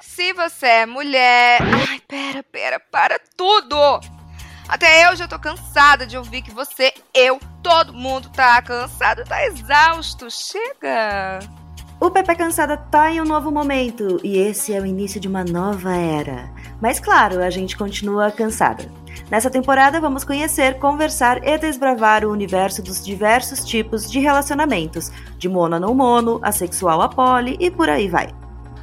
Se você é mulher. Ai, pera, pera, para tudo! Até eu já tô cansada de ouvir que você, eu, todo mundo tá cansado, tá exausto. Chega! O Pepe Cansada tá em um novo momento e esse é o início de uma nova era. Mas claro, a gente continua cansada. Nessa temporada vamos conhecer, conversar e desbravar o universo dos diversos tipos de relacionamentos, de mono a não mono, assexual a poli e por aí vai.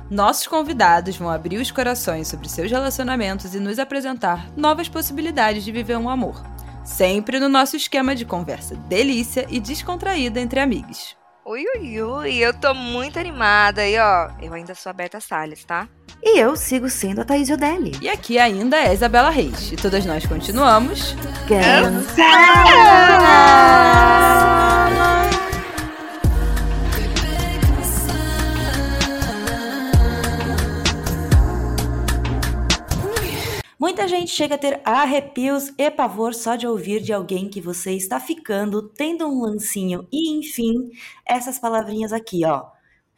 Nossos convidados vão abrir os corações sobre seus relacionamentos e nos apresentar novas possibilidades de viver um amor. Sempre no nosso esquema de conversa delícia e descontraída entre amigos. Ui, ui, ui, eu tô muito animada e ó, eu ainda sou a Berta Salles, tá? E eu sigo sendo a Thaís Odelli. E aqui ainda é Isabela Reis. E todas nós continuamos. Cansada! Muita gente chega a ter arrepios e pavor só de ouvir de alguém que você está ficando, tendo um lancinho e, enfim, essas palavrinhas aqui, ó.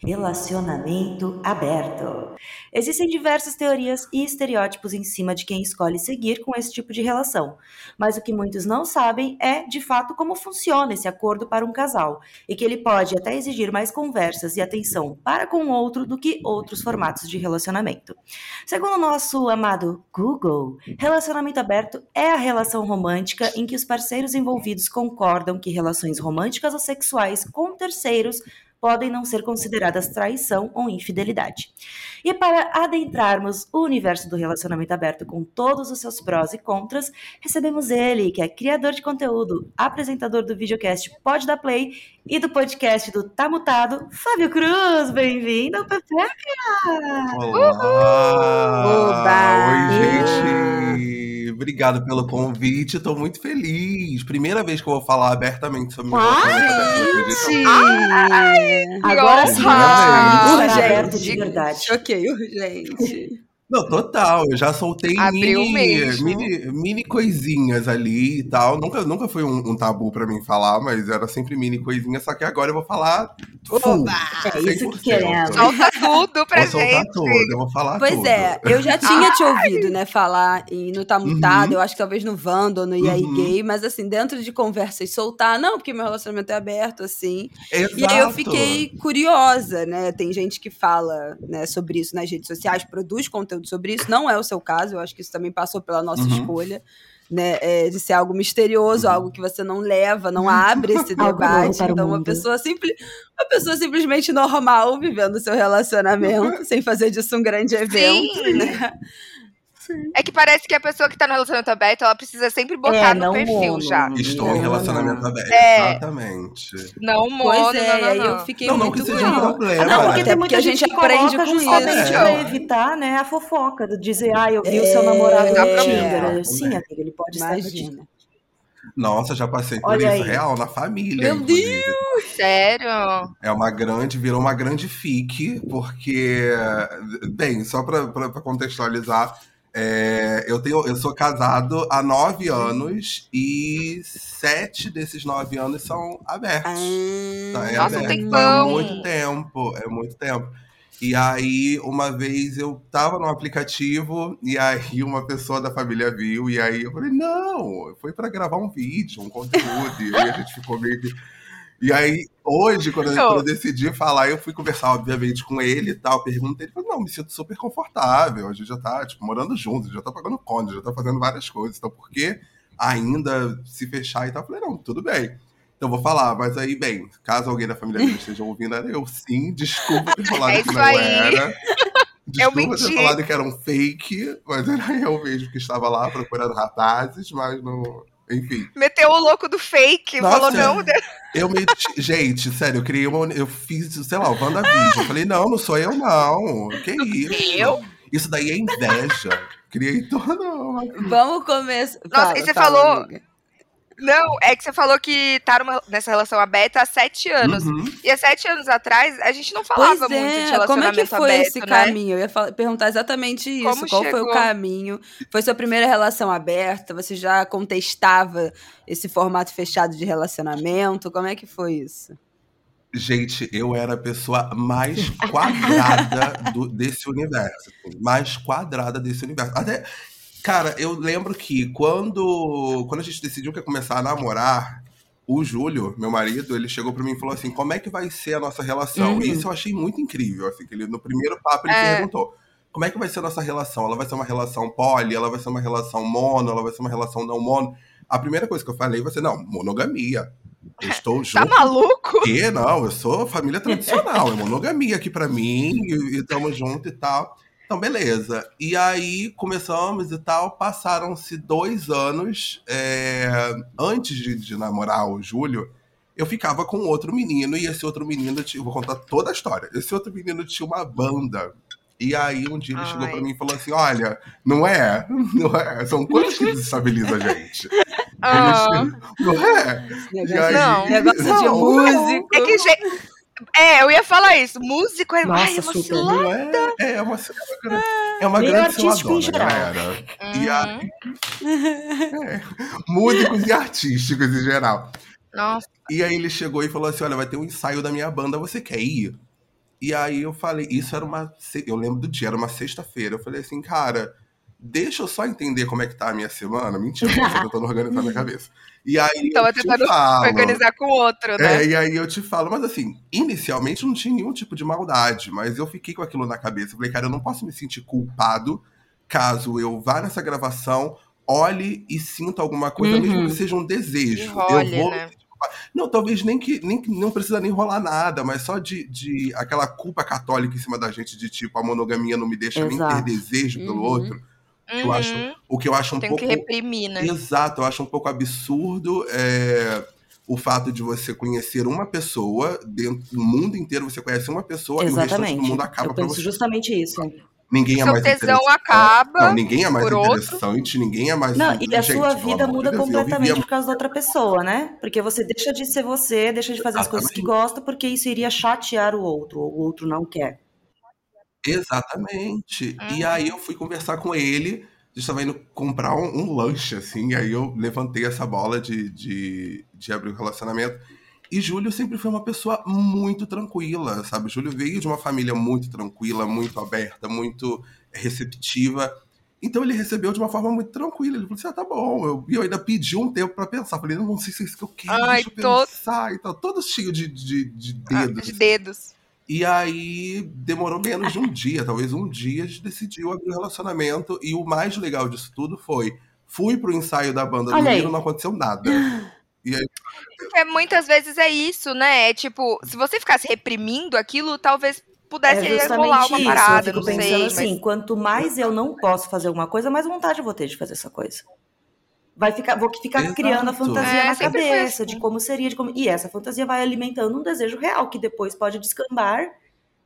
Relacionamento aberto. Existem diversas teorias e estereótipos em cima de quem escolhe seguir com esse tipo de relação, mas o que muitos não sabem é, de fato, como funciona esse acordo para um casal e que ele pode até exigir mais conversas e atenção para com o outro do que outros formatos de relacionamento. Segundo o nosso amado Google, relacionamento aberto é a relação romântica em que os parceiros envolvidos concordam que relações românticas ou sexuais com terceiros podem não ser consideradas traição ou infidelidade. E para adentrarmos o universo do relacionamento aberto com todos os seus prós e contras, recebemos ele, que é criador de conteúdo, apresentador do videocast Pode Dar Play e do podcast do Tá Mutado, Fábio Cruz. Bem-vindo, Pepeca! Olá! Oba! Oi, gente! Obrigado pelo convite, estou muito feliz. Primeira vez que eu vou falar abertamente sobre meu relacionamento Gente! Agora sim, está Urgente. de verdade. Choquei, urgente. Não, total. Eu já soltei Abriu mini, mesmo. mini, mini coisinhas ali e tal. Nunca, nunca foi um, um tabu pra mim falar, mas era sempre mini coisinha. Só que agora eu vou falar full. É isso que 100%. queremos. Solta tudo pra Vou soltar gente. tudo, eu vou falar Pois tudo. é, eu já tinha te ouvido, né, falar em No Tá Mutado, eu acho que talvez no Vando ou no E aí Uhum. Gay, mas assim, dentro de conversas soltar, não, porque meu relacionamento é aberto, assim. Exato. E aí eu fiquei curiosa, né? Tem gente que fala né, sobre isso nas redes sociais, produz conteúdo sobre isso. Não é o seu caso, eu acho que isso também passou pela nossa Uhum. escolha. Né, é, de ser algo misterioso, Uhum. algo que você não leva, não abre esse debate. Então, uma pessoa, simples, uma pessoa simplesmente normal vivendo seu relacionamento, sem fazer disso um grande evento. Sim. É que parece que a pessoa que tá no relacionamento aberto, ela precisa sempre botar É, no não perfil mono. já. Estou Não, em não, relacionamento não. aberto. É. Exatamente. Não Pois mono, é, não, não, não. eu fiquei Não, não muito que seja um problema. Não, porque tem muita gente, gente que aprende coloca com isso. justamente É. pra evitar, né, a fofoca, do dizer, ah, eu vi o seu namorado É. no Tinder. Sim, Também. amiga, ele pode estar no Imagina. Tinder. Nossa, já passei por Olha isso aí. real na família. Meu inclusive. Sério? É uma grande, virou uma grande fique, porque, bem, só pra contextualizar, é, eu, tenho, eu sou casado há nove anos e sete desses nove anos são abertos. Tá, é Nossa, um aberto. tempão. É muito tempo, é muito tempo. E aí, uma vez eu tava no aplicativo e aí uma pessoa da família viu e aí eu falei, não, foi pra gravar um vídeo, um conteúdo. e aí a gente ficou meio que... E aí, hoje, quando eu, quando eu decidi falar, eu fui conversar, obviamente, com ele e tal, perguntei, ele falou, não, me sinto super confortável, a gente já tá, tipo, morando juntos, já tá pagando conta, já tá fazendo várias coisas, então por que ainda se fechar e tal? Eu falei, não, tudo bem. Então eu vou falar, mas aí, bem, caso alguém da família dele esteja ouvindo, era eu sim, desculpa ter falado É que não aí. era. Desculpa ter menti. falado que era um fake, mas era eu mesmo que estava lá procurando rapazes, mas não. Enfim. Meteu o louco do fake, Nossa. falou não. Eu meti. Gente, sério, eu criei uma. Eu fiz, sei lá, o WandaVision. Eu falei, não, não sou eu, não. Que isso? Eu? Isso daí é inveja. Criei toda uma. Vamos começar. Nossa, Fala, e você fala, falou- amiga. Não, é que você falou que tá numa- nessa relação aberta há sete anos. Uhum. E há sete anos atrás, a gente não falava Pois muito de é, relacionamento como é que foi aberto, esse né? caminho? Eu ia fala- perguntar exatamente isso. Como Qual foi o chegou? caminho? Foi sua primeira relação aberta? Você já contestava esse formato fechado de relacionamento? Como é que foi isso? Gente, eu era a pessoa mais quadrada do- desse universo. assim, Mais quadrada desse universo. Até, cara, eu lembro que quando, quando a gente decidiu que ia começar a namorar, o Júlio, meu marido, ele chegou pra mim e falou assim: como é que vai ser a nossa relação? Uhum. E isso eu achei muito incrível. Assim, que ele, no primeiro papo ele É. perguntou. Como é que vai ser a nossa relação? Ela vai ser uma relação poli? Ela vai ser uma relação mono? Ela vai ser uma relação não mono? A primeira coisa que eu falei vai ser, não, monogamia. Eu estou Tá junto maluco? que não, eu sou família tradicional, é monogamia aqui pra mim, e, e tamo junto e tal. Então, beleza. E aí começamos e tal, passaram-se dois anos. é, antes de, de namorar o Júlio, eu ficava com outro menino, e esse outro menino, tinha, vou contar toda a história. Esse outro menino tinha uma banda. E aí um dia ele chegou Ai. pra mim e falou assim: olha, não é, não é, são coisas que desestabilizam a gente. Ah, Não é? E aí- Não. Negócio de Não, músico. é que, gente. É, eu ia falar isso. Músico é. Ai, é Nossa, uma super. cilada. Não é, é uma, é uma grande, é uma grande artístico em ciladona, geral. galera. E Uhum. aí, é, músicos e artísticos em geral. Nossa. E aí ele chegou e falou assim: Olha, vai ter um ensaio da minha banda, você quer ir? E aí eu falei, isso era uma. Eu lembro do dia, era uma sexta-feira. Eu falei assim, cara, deixa eu só entender como é que tá a minha semana. Mentira, eu tô tentando organizar minha cabeça. E aí Tava eu te tentando falo. Organizar com o outro, né? É, e aí eu te falo, mas assim, inicialmente não tinha nenhum tipo de maldade, mas eu fiquei com aquilo na cabeça. Eu falei, cara, eu não posso me sentir culpado caso eu vá nessa gravação, olhe e sinta alguma coisa, Uhum. mesmo que seja um desejo. Enrole, eu vou. né? Não, talvez nem que, nem que não precisa nem rolar nada, mas só de, de aquela culpa católica em cima da gente de tipo, a monogamia não me deixa nem Exato. ter desejo pelo Uhum. outro. Eu acho, Uhum. o que eu acho um Tem pouco que reprimir, né? Exato, eu acho um pouco absurdo é, o fato de você conhecer uma pessoa, dentro do mundo inteiro você conhece uma pessoa e o restante Exatamente. do mundo acaba Eu penso você. justamente isso. Ninguém é mais tesão interessante. acaba Não, ninguém é mais por outro. interessante, ninguém é mais. Não, e a Gente, sua vida de muda Deus, completamente vivia- por causa da outra pessoa, né? Porque você deixa de ser você, deixa de fazer as coisas que Exatamente. gosta, porque isso iria chatear o outro, ou o outro não quer. Exatamente. E Uhum. aí eu fui conversar com ele. A gente estava indo comprar um, um lanche, assim. E aí eu levantei essa bola de, de, de abrir o relacionamento. E Júlio sempre foi uma pessoa muito tranquila, sabe? Júlio veio de uma família muito tranquila, muito aberta, muito receptiva. Então ele recebeu de uma forma muito tranquila. Ele falou assim: ah, tá bom. Eu- E eu, ainda pedi um tempo pra pensar. Falei: não sei se é isso que eu quero, Ai, deixa eu tô- pensar e tal. Todo cheio de, de, de Ah, dedos. de dedos. E aí demorou menos de um dia, talvez um dia a gente decidiu abrir o relacionamento. E o mais legal disso tudo foi: fui pro ensaio da banda do Olha menino, não aconteceu nada. E aí, Porque muitas vezes é isso, né? É tipo, se você ficasse reprimindo aquilo, talvez pudesse é rolar uma isso. parada, eu fico não pensando sei. assim, mas... quanto mais eu não posso fazer alguma coisa, mais vontade eu vou ter de fazer essa coisa. Vai ficar, vou ficar Exato. criando a fantasia É, na cabeça assim. de como seria, de como... e essa fantasia vai alimentando um desejo real que depois pode descambar,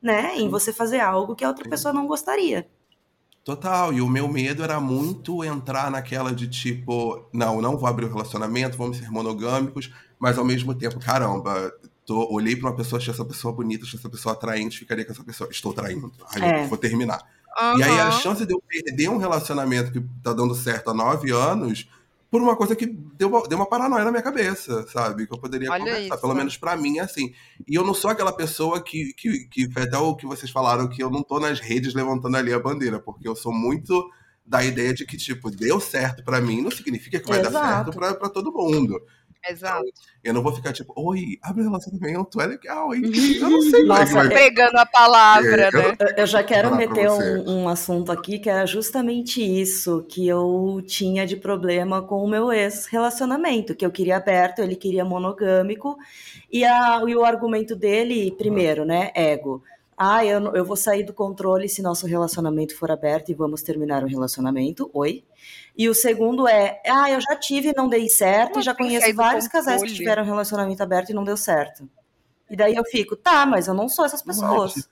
né, em você fazer algo que a outra Sim. pessoa não gostaria. total. E o meu medo era muito entrar naquela de tipo: não, não vou abrir o relacionamento, vamos ser monogâmicos, mas ao mesmo tempo, caramba. Tô, olhei pra uma pessoa, achei essa pessoa bonita, achei essa pessoa atraente, ficaria com essa pessoa. Estou traindo. Ai, É. vou terminar. E aí a chance de eu perder um relacionamento que tá dando certo há nove anos por uma coisa que deu uma, deu uma paranoia na minha cabeça, sabe? Que eu poderia Olha conversar. isso. Pelo menos pra mim é assim. E eu não sou aquela pessoa que, que, que foi até o que vocês falaram, que eu não tô nas redes levantando ali a bandeira, porque eu sou muito da ideia de que, tipo, deu certo pra mim, não significa que vai dar Exato. certo pra, pra todo mundo. Exato. Eu não vou ficar tipo, oi, abre relacionamento, é legal, hein? Eu não sei que Nossa, vai Pregando a palavra, É, eu- né? Eu, eu já quero meter um, um assunto aqui que era justamente isso que eu tinha de problema com o meu ex-relacionamento, que eu queria aberto, ele queria monogâmico, e, a, e o argumento dele, primeiro, né, ego. Ah, eu, eu vou sair do controle se nosso relacionamento for aberto e vamos terminar o relacionamento. Oi. E o segundo é, ah, eu já tive e não dei certo, já conheço vários casais que tiveram relacionamento aberto e não deu certo. E daí eu fico, tá, mas eu não sou essas pessoas.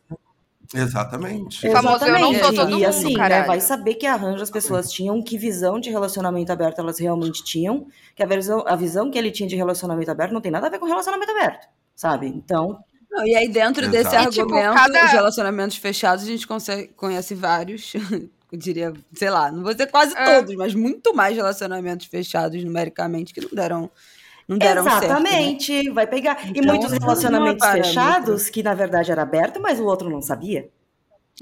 Exatamente. O famoso, eu não sou todo e mundo, assim, né, vai saber que arranjo as pessoas tinham, que visão de relacionamento aberto elas realmente tinham, que a visão, a visão que ele tinha de relacionamento aberto não tem nada a ver com relacionamento aberto, sabe? Então, Não, e aí, dentro desse Exato. E, tipo, argumento, cada- os relacionamentos fechados, a gente consegue- conhece vários. Eu diria, sei lá, não vou dizer quase É. todos, mas muito mais relacionamentos fechados numericamente que não deram não deram certo. né? Exatamente, vai pegar. e Então, muitos não é relacionamentos fechados, que na verdade era aberto, mas o outro não sabia.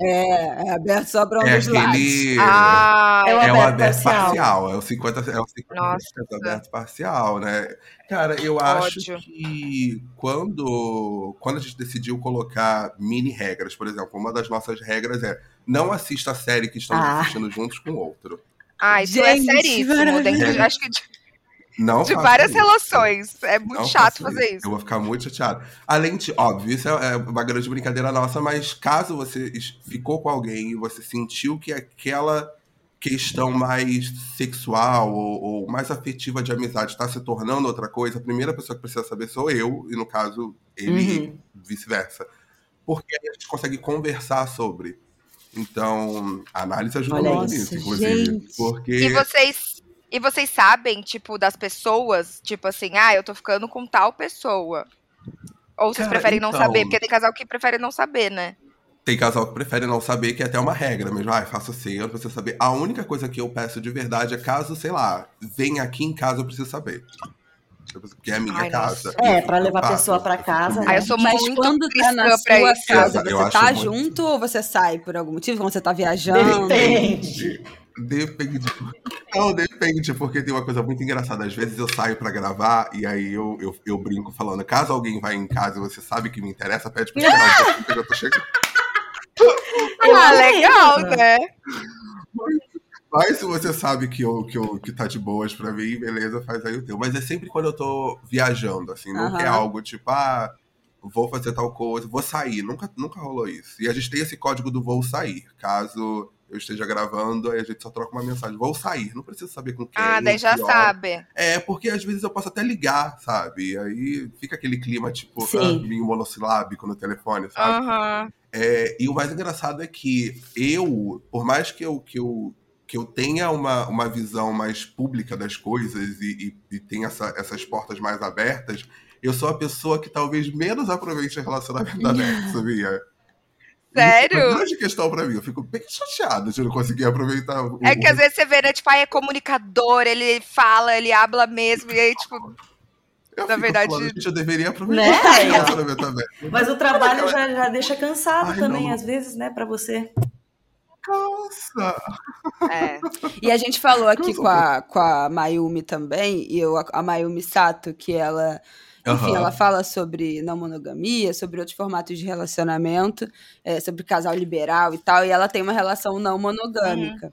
É, é aberto só para um É dos lados. aquele. Ah, É o É o aberto aberto parcial. parcial. É o 50, é o 50 Nossa. aberto parcial, né? Cara, eu acho Ódio. que quando, quando a gente decidiu colocar mini regras, por exemplo, uma das nossas regras é não assista a série que estamos Ah. assistindo juntos com outro. ah, isso Gente, é seríssimo. Dentro, de- acho que Não de várias isso. relações. É muito Não chato fazer isso. Eu vou ficar muito chateado. Além de, óbvio, isso é é uma grande brincadeira nossa, mas caso você ficou com alguém e você sentiu que aquela questão mais sexual ou, ou mais afetiva de amizade está se tornando outra coisa, a primeira pessoa que precisa saber sou eu, e no caso, ele Uhum. e vice-versa. Porque aí a gente consegue conversar sobre. Então, a análise ajuda Olha muito isso, nisso, inclusive. gente. Porque. E vocês, e vocês sabem, tipo, das pessoas, tipo assim, ah, eu tô ficando com tal pessoa. Ou vocês Cara, preferem não então- saber? Porque tem casal que prefere não saber, né? Tem casal que prefere não saber, que é até uma regra mesmo. Ah, faça assim, eu não preciso saber. A única coisa que eu peço de verdade é caso, sei lá, venha aqui em casa, eu preciso saber. Porque é a minha Ai, casa. nossa. É, fico levar a pessoa fico casa, né? Aí eu sou Mas muito quando tá na sua casa, você tá muito. junto ou você sai por algum motivo? Quando você tá viajando? Depende. Depende. Não, depende, porque tem uma coisa muito engraçada. Às vezes eu saio pra gravar e aí eu, eu, eu brinco falando: caso alguém vá em casa e você sabe que me interessa, pede pra pouquinho que eu tô chegando. Ah, legal, né? Mas se você sabe que, eu, que, eu, que tá de boas pra mim, beleza, faz aí o teu. Mas é sempre quando eu tô viajando, assim, nunca é Aham. algo tipo, ah, vou fazer tal coisa, vou sair. Nunca, nunca rolou isso. E a gente tem esse código do vou sair. Caso eu esteja gravando, aí a gente só troca uma mensagem, vou sair. Não preciso saber com quem. Ah, daí já hora. sabe. É, porque às vezes eu posso até ligar, sabe? Aí fica aquele clima, tipo, ah, meio monossilábico no telefone, sabe? Aham. É, e o mais engraçado é que eu, por mais que eu, que eu, que eu tenha uma, uma visão mais pública das coisas e, e, e tenha essa- essas portas mais abertas, eu sou a pessoa que talvez menos aproveite o relacionamento aberto, sabia? Sério? Isso é uma grande questão pra mim. Eu fico bem chateado de não conseguir aproveitar o. É que às vezes você vê, né? Tipo, aí é comunicador, ele fala, ele habla mesmo, e aí, tipo, eu na verdade- falando, eu deveria aproveitar Né? aberto. Mas o trabalho já, já deixa cansado Ai, também, não. às vezes, né, pra você. Nossa! é. E a gente falou aqui com a, com a Mayumi também, e eu, a Mayumi Sato, que ela, enfim, Aham. ela fala sobre não monogamia, sobre outros formatos de relacionamento, é, sobre casal liberal e tal, e ela tem uma relação não monogâmica.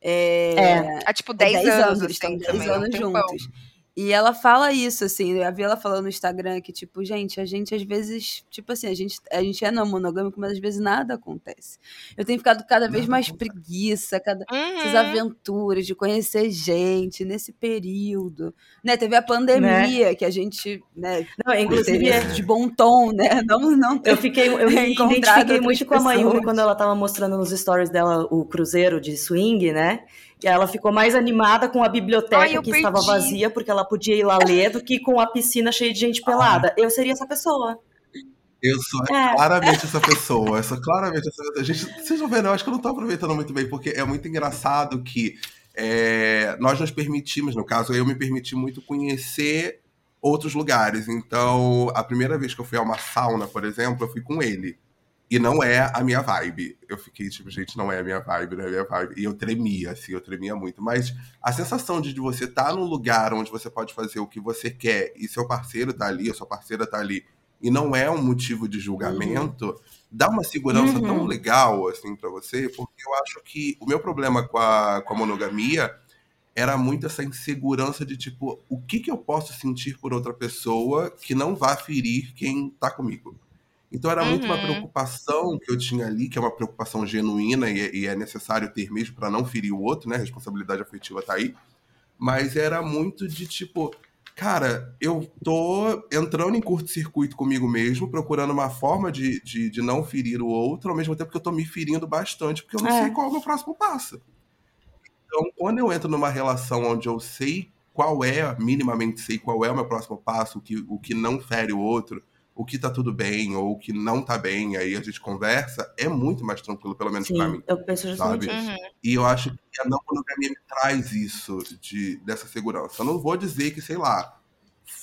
É, É. Há tipo 10, anos, eles estão assim, 10 também. um anos juntos. E ela fala isso, assim, eu vi ela falando no Instagram que, tipo, gente, a gente às vezes, tipo assim, a gente, a gente é não monogâmico, mas às vezes nada acontece. Eu tenho ficado cada vez Nada mais acontece. preguiça, cada, essas Uhum. aventuras de conhecer gente nesse período. Né, teve a pandemia que a gente, né, Não, inclusive, de bom tom, né? Não, não eu fiquei, eu me identifiquei muito com a Mayumi quando ela tava mostrando nos stories dela o cruzeiro de swing, né? E ela ficou mais animada com a biblioteca Ai, que estava perdi. vazia, porque ela podia ir lá ler, do que com a piscina cheia de gente pelada. Eu seria essa pessoa. Eu sou É. claramente essa pessoa. Eu sou claramente essa pessoa. Gente, vocês vão ver, eu acho que eu não tô aproveitando muito bem, porque é muito engraçado que é, nós nos permitimos, no caso, eu me permiti muito conhecer outros lugares. Então, a primeira vez que eu fui a uma sauna, por exemplo, eu fui com ele. E não é a minha vibe. Eu fiquei tipo, gente, não é a minha vibe, não é a minha vibe. E eu tremia, assim, eu tremia muito. Mas a sensação de você estar num lugar onde você pode fazer o que você quer e seu parceiro tá ali, a sua parceira tá ali, e não é um motivo de julgamento, dá uma segurança Uhum. tão legal, assim, pra você, porque eu acho que o meu problema com a, com a monogamia era muito essa insegurança de, tipo, o que, que eu posso sentir por outra pessoa que não vá ferir quem tá comigo. Então era muito uma Uhum. preocupação que eu tinha ali, que é uma preocupação genuína e, é- e é necessário ter mesmo para não ferir o outro, né? A responsabilidade afetiva tá aí. Mas era muito de tipo, cara, eu tô entrando em curto-circuito comigo mesmo, procurando uma forma de, de, de não ferir o outro, ao mesmo tempo que eu tô me ferindo bastante, porque eu não É. sei qual é o meu próximo passo. Então, quando eu entro numa relação onde eu sei qual é, minimamente sei qual é o meu próximo passo, o que, o que não fere o outro, o que tá tudo bem ou o que não tá bem, aí a gente conversa, é muito mais tranquilo, pelo menos pra mim. Sim, eu penso justamente Sabe? isso. Uhum. E eu acho que a não monogamia me traz isso, de, dessa segurança. Eu não vou dizer que, sei lá,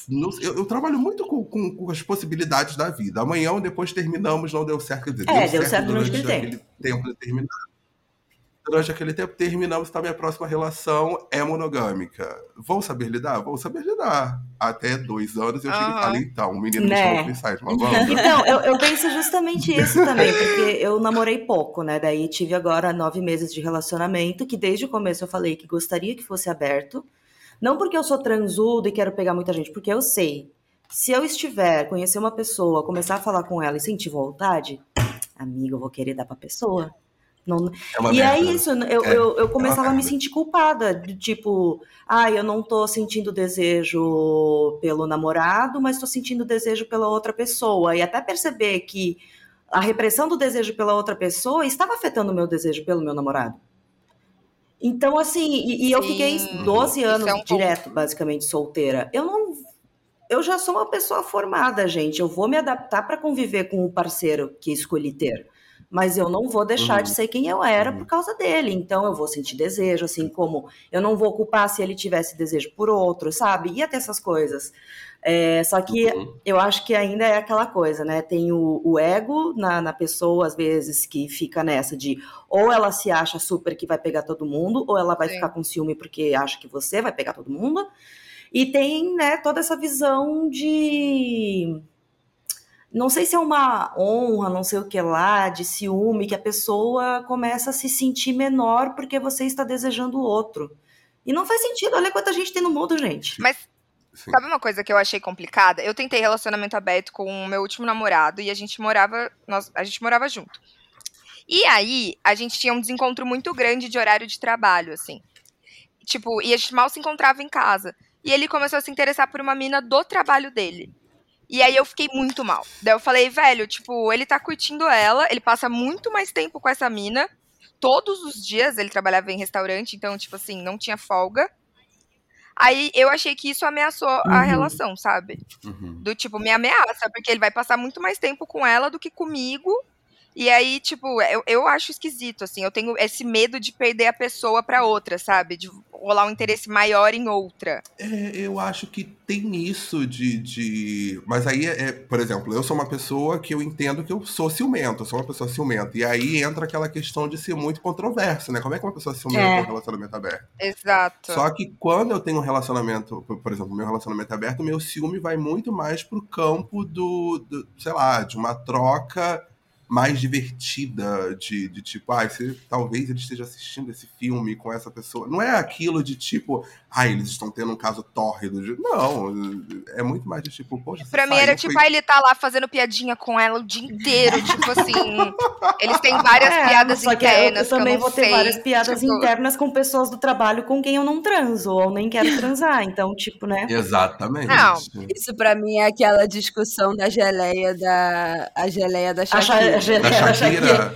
não- eu, eu trabalho muito com, com- com as possibilidades da vida. Amanhã ou depois terminamos, não deu certo. Dizer, É, deu certo durante aquele aquele tempo determinado. Durante aquele tempo terminamos, então minha próxima relação é monogâmica. Vou saber lidar? Vou saber lidar. Até dois anos eu chego e falo, então, o menino me Né? chamou pra uma banda. Então, eu, eu penso justamente isso também, porque eu namorei pouco, né? Daí tive agora nove meses de relacionamento, que desde o começo eu falei que gostaria que fosse aberto. Não porque eu sou transudo e quero pegar muita gente, porque eu sei. Se eu estiver, conhecer uma pessoa, começar a falar com ela e sentir vontade, amigo, eu vou querer dar pra pessoa. Não, É uma e é merda. isso, eu, É, eu, eu começava a me sentir culpada, de tipo, ah, eu não tô sentindo desejo pelo namorado, mas tô sentindo desejo pela outra pessoa. E até perceber que a repressão do desejo pela outra pessoa estava afetando o meu desejo pelo meu namorado. Então, assim, e, e eu fiquei 12 isso anos é um ponto. direto, basicamente, solteira. Eu não. Eu já sou uma pessoa formada, gente. Eu vou me adaptar para conviver com o parceiro que escolhi ter. Mas eu não vou deixar Uhum. de ser quem eu era Uhum. por causa dele. Então eu vou sentir desejo, assim como eu não vou culpar se ele tivesse desejo por outro, sabe? Ia ter essas coisas. É, só que Uhum. eu acho que ainda é aquela coisa, né? Tem o, o ego na, na pessoa, às vezes, que fica nessa de ou ela se acha super que vai pegar todo mundo, ou ela vai Sim. ficar com ciúme porque acha que você vai pegar todo mundo. E tem, né, toda essa visão de. Não sei se é uma honra, não sei o que lá, de ciúme, que a pessoa começa a se sentir menor porque você está desejando o outro. E não faz sentido, olha quanta gente tem no mundo, gente. Mas Sim. sabe uma coisa que eu achei complicada? Eu tentei relacionamento aberto com o meu último namorado e a gente morava, nós, a gente morava junto. E aí, a gente tinha um desencontro muito grande de horário de trabalho, assim. Tipo, e a gente mal se encontrava em casa. E ele começou a se interessar por uma mina do trabalho dele. E aí eu fiquei muito mal. Daí eu falei, velho, tipo, ele tá curtindo ela, ele passa muito mais tempo com essa mina. Todos os dias ele trabalhava em restaurante, então, tipo assim, não tinha folga. Aí eu achei que isso ameaçou a Uhum. relação, sabe? Uhum. Do tipo, me ameaça, porque ele vai passar muito mais tempo com ela do que comigo. E aí, tipo, eu, eu acho esquisito, assim. Eu tenho esse medo de perder a pessoa pra outra, sabe? De rolar um interesse maior em outra. É, eu acho que tem isso de, de. Mas aí, é, é, por exemplo, eu sou uma pessoa que eu entendo que eu sou ciumento, eu sou uma pessoa ciumenta. E aí entra aquela questão de ser muito controverso, né? Como é que uma pessoa ciumenta É. um relacionamento aberto? Exato. Só que quando eu tenho um relacionamento, por por exemplo, meu relacionamento aberto, meu ciúme vai muito mais pro campo do, do sei lá, de uma troca mais divertida, de, de tipo, ah, você, talvez ele esteja assistindo esse filme com essa pessoa. Não é aquilo de tipo, ah, eles estão tendo um caso tórrido. De... Não, é muito mais de tipo, poxa, Pra mim era foi- tipo, ah, ele tá lá fazendo piadinha com ela o dia inteiro, tipo assim. Eles têm várias É, piadas só que eu- internas. eu, também que eu não vou ter sei. várias piadas Tipo, internas com pessoas do trabalho com quem eu não transo, ou nem quero transar. Então, tipo, né? Exatamente. Não. Isso pra mim é aquela discussão da geleia da a geleia da Shakira. A geleia Da Shakira,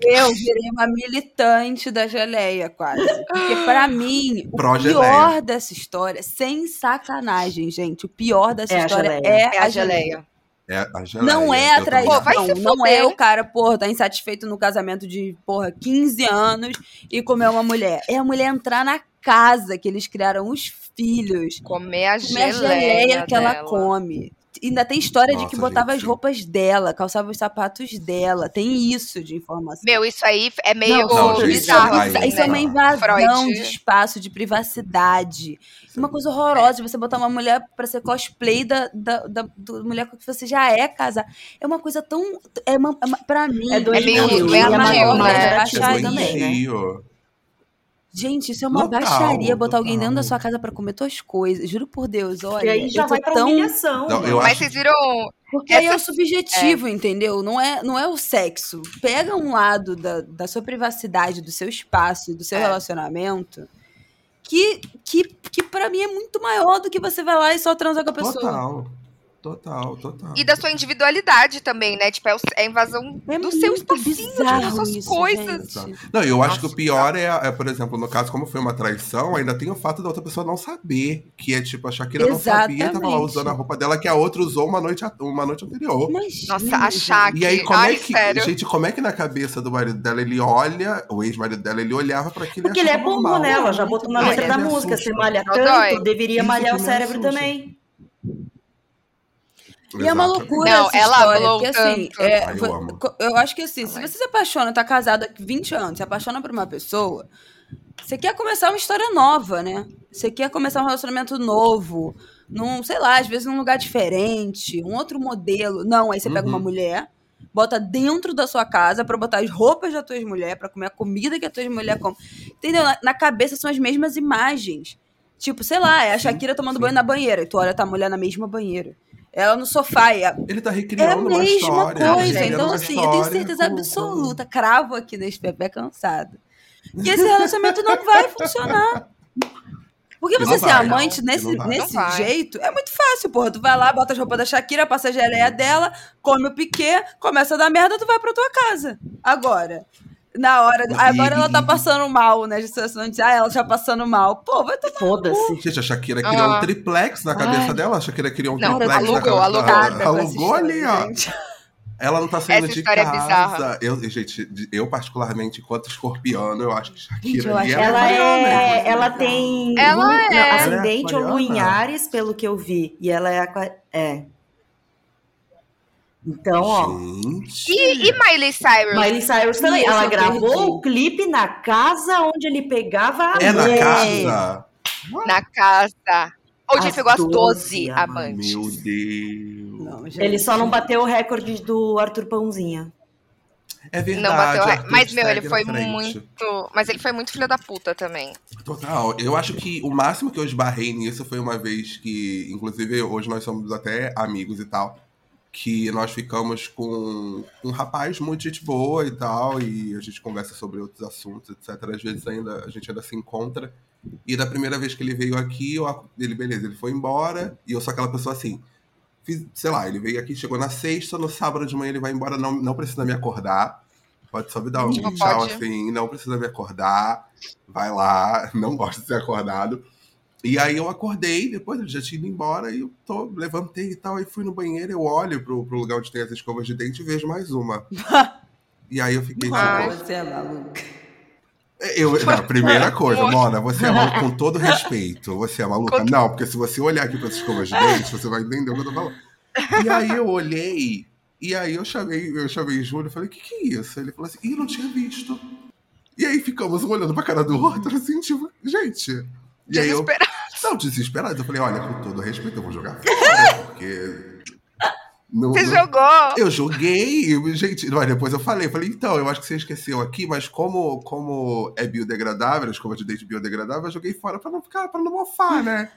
Eu virei uma militante da geleia, quase. Porque pra mim, o pior dessa história, sem sacanagem, gente, o pior dessa É a história geleia. é, É a geleia. é a geleia. Não é a Pô, traição, se não é o cara, porra, tá insatisfeito no casamento de, porra, 15 anos e comer uma mulher. É a mulher entrar na casa que eles criaram os filhos, Comer a comer a geleia, geleia que ela dela. come. Ainda tem história de que Nossa, botava gente, as roupas dela, calçava os sapatos dela. Tem isso de informação. Meu, isso aí é meio Não, gente, bizarro. aí- assim, Isso é né? uma invasão Freud. de espaço, de privacidade. Uma coisa horrorosa de você botar uma mulher pra ser cosplay da, da, da, da mulher com que você já é casar. É uma coisa tão. É uma, é uma- pra mim. É do É meio Gil, doentio, e a né? maior É era baixaria Tia É também, né? doentio. Gente, isso é uma Total, baixaria botar alguém dentro da sua casa pra comer tuas coisas. Juro por Deus, olha. E aí já vai pra tão. humilhação. Não, eu Mas acho vocês viram. Porque aí é o Essa- subjetivo, entendeu? Não é, não é o sexo. Pega um lado da, da sua privacidade, do seu espaço, do seu É. relacionamento, que, que, que para mim é muito maior do que você vai lá e só transar com a pessoa. total. Total, total. E da sua individualidade também, né? Tipo, é, é a invasão É do seu espacinho, bizarro das suas isso, coisas. gente. Não, eu acho que o pior é, é, por exemplo, no caso, como foi uma traição, ainda tem o fato da outra pessoa não saber. Que é tipo, a Shakira não sabia, tava lá Exatamente. usando a roupa dela que a outra usou uma noite, a- uma noite anterior. Imagina, Nossa, achar que. E aí, como Ai, é que. sério. Gente, como é que na cabeça do marido dela ele olha, o ex-marido dela, ele olhava pra aquilo Porque ele é burro, normal. né? Ela já botou na letra da bom. música. Assusta. Você malha tanto, deveria Isso malhar o me cérebro assusta. também. E é uma loucura Não, essa ela história, falou porque assim, é, Ai, eu eu acho que assim, se você se apaixona, tá casado há 20 anos, se apaixona por uma pessoa, você quer começar uma história nova, né? Você quer começar um relacionamento novo, num, sei lá, às vezes num lugar diferente, um outro modelo. Não, aí você pega Uhum. uma mulher, bota dentro da sua casa pra botar as roupas da tua mulher, pra comer a comida que a tua mulher come. Entendeu? Na, na cabeça são as mesmas imagens. Tipo, sei lá, é a Shakira tomando sim. banho na banheira, e tu olha tá a mulher na mesma banheira. Ela no sofá, e a, Ele tá é a recriando mesma história. tá coisa. recriando Então, assim, eu tenho certeza com- absoluta, cravo aqui nesse Pepe cansado, que esse relacionamento não vai funcionar. Porque não você ser vai, amante não. Nesse, nesse Não vai. jeito é muito fácil, porra. Tu vai lá, bota as roupas da Shakira, passa a geleia dela, come o piquê, começa a dar merda, tu vai pra tua casa. Agora. Na hora. E- Agora ela tá passando mal, né? A situação de, ah, ela tá passando mal. Pô, vai tomar. Foda-se. Gente, a Shakira criou Ah. um triplex na cabeça Ai. dela. A Shakira criou um Não, triplex alugou, na cabeça alugou. dela. Nada com essa Alugou ali, ó. gente. Ela não tá saindo Essa de história é casa. bizarra. Eu, gente, eu particularmente, enquanto escorpiano, eu acho que Shakira Gente, eu acho- é Ela Mariana, é. inclusive. Ela tem. Ela lua- é. não, ascendente Ela é ou lua em. Ares, pelo que eu vi. E ela é. aqua- É. Então, ó. Gente. E, e Miley Cyrus? Miley Cyrus também. Ela gravou perdi. o clipe na casa onde ele pegava a É na casa? Na casa. Onde ele pegou as 12 12 amantes. Meu Deus. Não. Ele só não bateu o recorde do Arthur Pãozinha. É verdade. Não bateu. Arthur Mas, meu, ele foi muito. Mas ele foi muito filho da puta também. Total. Eu acho que o máximo que eu esbarrei nisso foi uma vez que, inclusive, hoje nós somos até amigos e tal, que nós ficamos com um rapaz muito gente boa e tal, e a gente conversa sobre outros assuntos, etc. Às vezes ainda a gente ainda se encontra. E da primeira vez que ele veio aqui, eu, ele, beleza, ele foi embora, e eu sou aquela pessoa assim. Fiz, sei lá, ele veio aqui, chegou na sexta, no sábado de manhã ele vai embora, não, não precisa me acordar. Pode só me dar um Tipo, tchau pode. assim, não precisa me acordar. Vai lá, não gosto de ser acordado. E aí eu acordei, depois ele já tinha ido embora, e eu tô, levantei e tal, aí fui no banheiro, eu olho pro, pro lugar onde tem as escovas de dente e vejo mais uma. e aí eu fiquei Ai. tipo. Você é maluca. Eu, não, primeira coisa. Mona, você é maluca com todo respeito. Você é maluca? Com- Não, porque se você olhar aqui para essas escovas de dente, você vai entender o que eu tô falando. E aí eu olhei, e aí eu chamei, eu chamei Júlio e falei, o que, que é isso? Ele falou assim, ih, não tinha visto. E aí ficamos um olhando pra cara do outro, assim, tipo, gente. E aí eu, Desesperado. não, desesperado. Eu falei, olha, com todo respeito, eu vou jogar fora, porque. Não, Você não- jogou. eu joguei, gente. Mas depois eu falei, falei, então, eu acho que você esqueceu aqui, mas como, como é biodegradável, a escova de dente biodegradável, eu joguei fora pra não ficar, pra não mofar, né?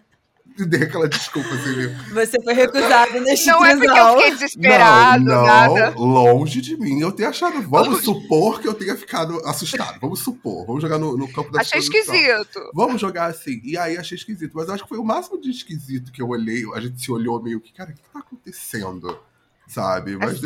Dei aquela desculpa assim. né? Você foi recusado neste Não é porque eu fiquei desesperado, não, não, nada. longe de mim eu ter achado. Vamos supor que eu tenha ficado assustado. Vamos supor. Vamos jogar no, no campo da Achei esquisito. Vamos jogar assim. E aí achei esquisito. Mas eu acho que foi o máximo de esquisito que eu olhei. A gente se olhou meio que, cara, o que tá acontecendo? Sabe? Mas,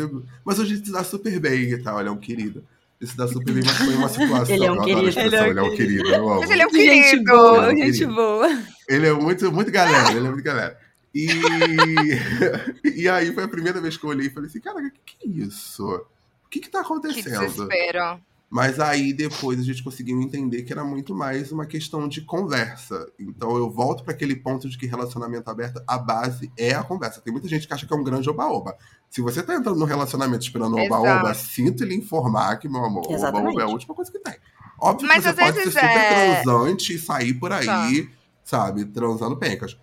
mas a gente se dá super bem e tal. Ele é um querido. Ele se dá super foi uma situação. Ele é um eu adoro a querido. expressão, Ele Ele é é um um querido. Amo. Mas ele é um Gente querido. boa, Ele é um gente querido. boa. Ele é muito, muito galera, ele é muito galera. E, e aí foi a primeira vez que eu olhei e falei assim, cara, o que, que é isso? O que que tá Que acontecendo? desespero. Mas aí depois a gente conseguiu entender que era muito mais uma questão de conversa. Então eu volto para aquele ponto de que relacionamento aberto, a base é a conversa. Tem muita gente que acha que é um grande oba-oba. Se você tá entrando num relacionamento esperando Exato. oba-oba, sinto lhe informar que, meu amor, oba-oba é a última coisa que tem. Óbvio Mas que você pode ser super é- transante e sair por aí, Tá. sabe, transando pencas.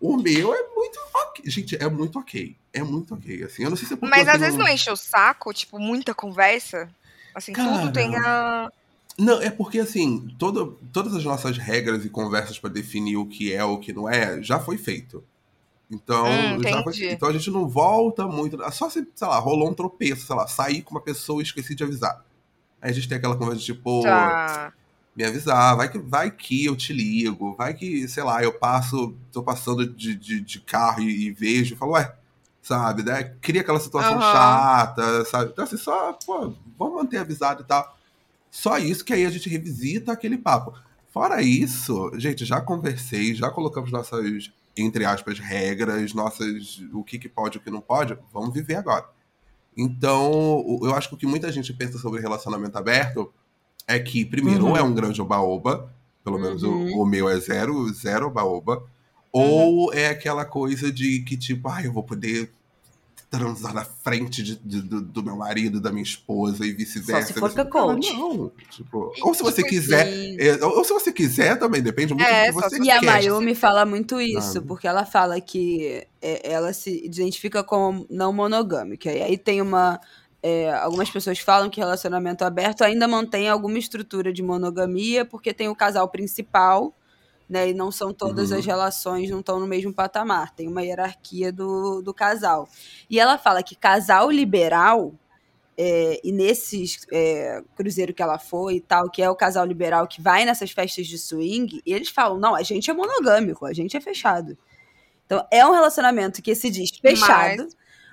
O meu é muito ok. Gente, é muito ok. É muito ok, assim. Eu não sei se é Mas às vezes não enche o saco, tipo, muita conversa. Assim, Cara. tudo tem a. Não, é porque assim, todo, todas as nossas regras e conversas pra definir o que é ou o que não é, já foi feito. Então, Hum, já então a gente não volta muito. Só se, sei lá, rolou um tropeço, sei lá, sair com uma pessoa e esqueci de avisar. Aí a gente tem aquela conversa de tipo, Tá. me avisar, vai que, vai que eu te ligo, vai que, sei lá, eu passo, tô passando de, de, de carro e, e vejo, falo, ué, sabe, né? Cria aquela situação Aham. chata, sabe? Então, assim, só, pô, vamos manter avisado e tal. Só isso que aí a gente revisita aquele papo. Fora isso, gente, já conversei, já colocamos nossas, entre aspas, regras, nossas, o que, que pode e o que não pode, vamos viver agora. Então, eu acho que o que muita gente pensa sobre relacionamento aberto é que, primeiro, Uhum. ou é um grande oba-oba, pelo menos o- Uhum. o, meu é zero, zero oba-oba, ou é aquela coisa de que, tipo, ah, eu vou poder transar na frente de, de- do, do meu marido, da minha esposa e vice-versa. Só se for Você- com a coach. Não, tipo, ou se você Tipo, quiser, Sim. é, ou se você quiser também, depende muito É, do que você se E a quer. Mayumi fala muito isso, Sabe? porque ela fala que é, ela se identifica como não monogâmica. E aí tem uma. é, algumas pessoas falam que relacionamento aberto ainda mantém alguma estrutura de monogamia, porque tem o casal principal, né? E não são todas Uhum. as relações, não estão no mesmo patamar. Tem uma hierarquia do, do casal. E ela fala que casal liberal. é, e nesses é, cruzeiro que ela foi e tal, que é o casal liberal que vai nessas festas de swing, e eles falam: não, a gente é monogâmico, a gente é fechado. Então é um relacionamento que se diz fechado,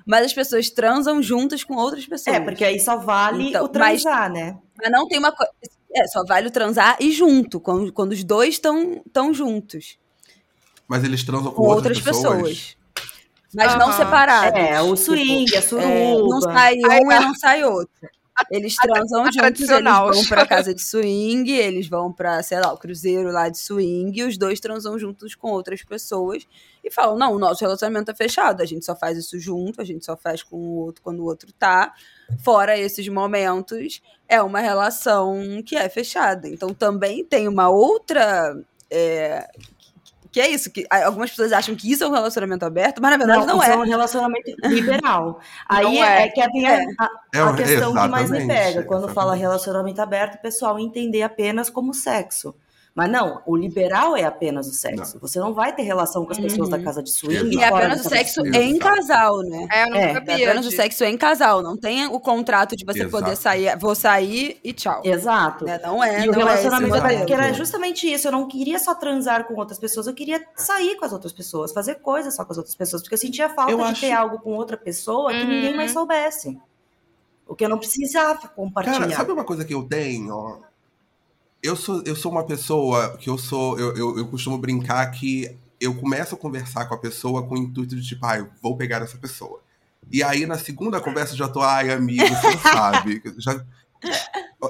mas, as pessoas transam juntas com outras pessoas. É, porque aí só vale Então, o transar, né? Mas não tem uma coisa. É, só vale o transar e junto, quando, quando os dois estão tão juntos, Mas eles transam com, com outras pessoas. Mas não Aham. separados. É, o Tipo, swing, a suruba. É, não sai um Ai, e não sai outro. Eles transam a juntos, tradicional. eles vão pra casa de swing, eles vão pra, sei lá, o cruzeiro lá de swing, e os dois transam juntos com outras pessoas e falam: não, o nosso relacionamento é fechado, a gente só faz isso junto, a gente só faz com o outro quando o outro tá. Fora esses momentos, é uma relação que é fechada. Então também tem uma outra. é, que é isso, que algumas pessoas acham que isso é um relacionamento aberto, mas na verdade não, isso é. um relacionamento liberal. Aí Não é, é. é que a, É. a, É, a questão que mais me pega. Quando fala exatamente. relacionamento aberto, o pessoal entender apenas como sexo. Mas não, o liberal é apenas o sexo. Você não vai ter relação com as pessoas Uhum. da casa de swing. E é apenas o sexo em casal, né? É, eu não É, É apenas o sexo em casal. Não tem o contrato de você Exato. poder sair, vou sair e tchau. Exato. Né? Não é, E o não é esse relacionamento modelo. aberto, que era justamente isso. Eu não queria só transar com outras pessoas, eu queria sair com as outras pessoas, fazer coisas só com as outras pessoas, porque eu sentia falta Eu de acho- ter algo com outra pessoa que Uhum. ninguém mais soubesse. O que eu não precisava compartilhar. Cara, sabe uma coisa que eu tenho? Eu sou, eu sou uma pessoa que eu sou. Eu, eu, eu costumo brincar que eu começo a conversar com a pessoa com o intuito de tipo, ah, eu vou pegar essa pessoa. E aí na segunda conversa eu já tô, ai, amigo, você não sabe. Já,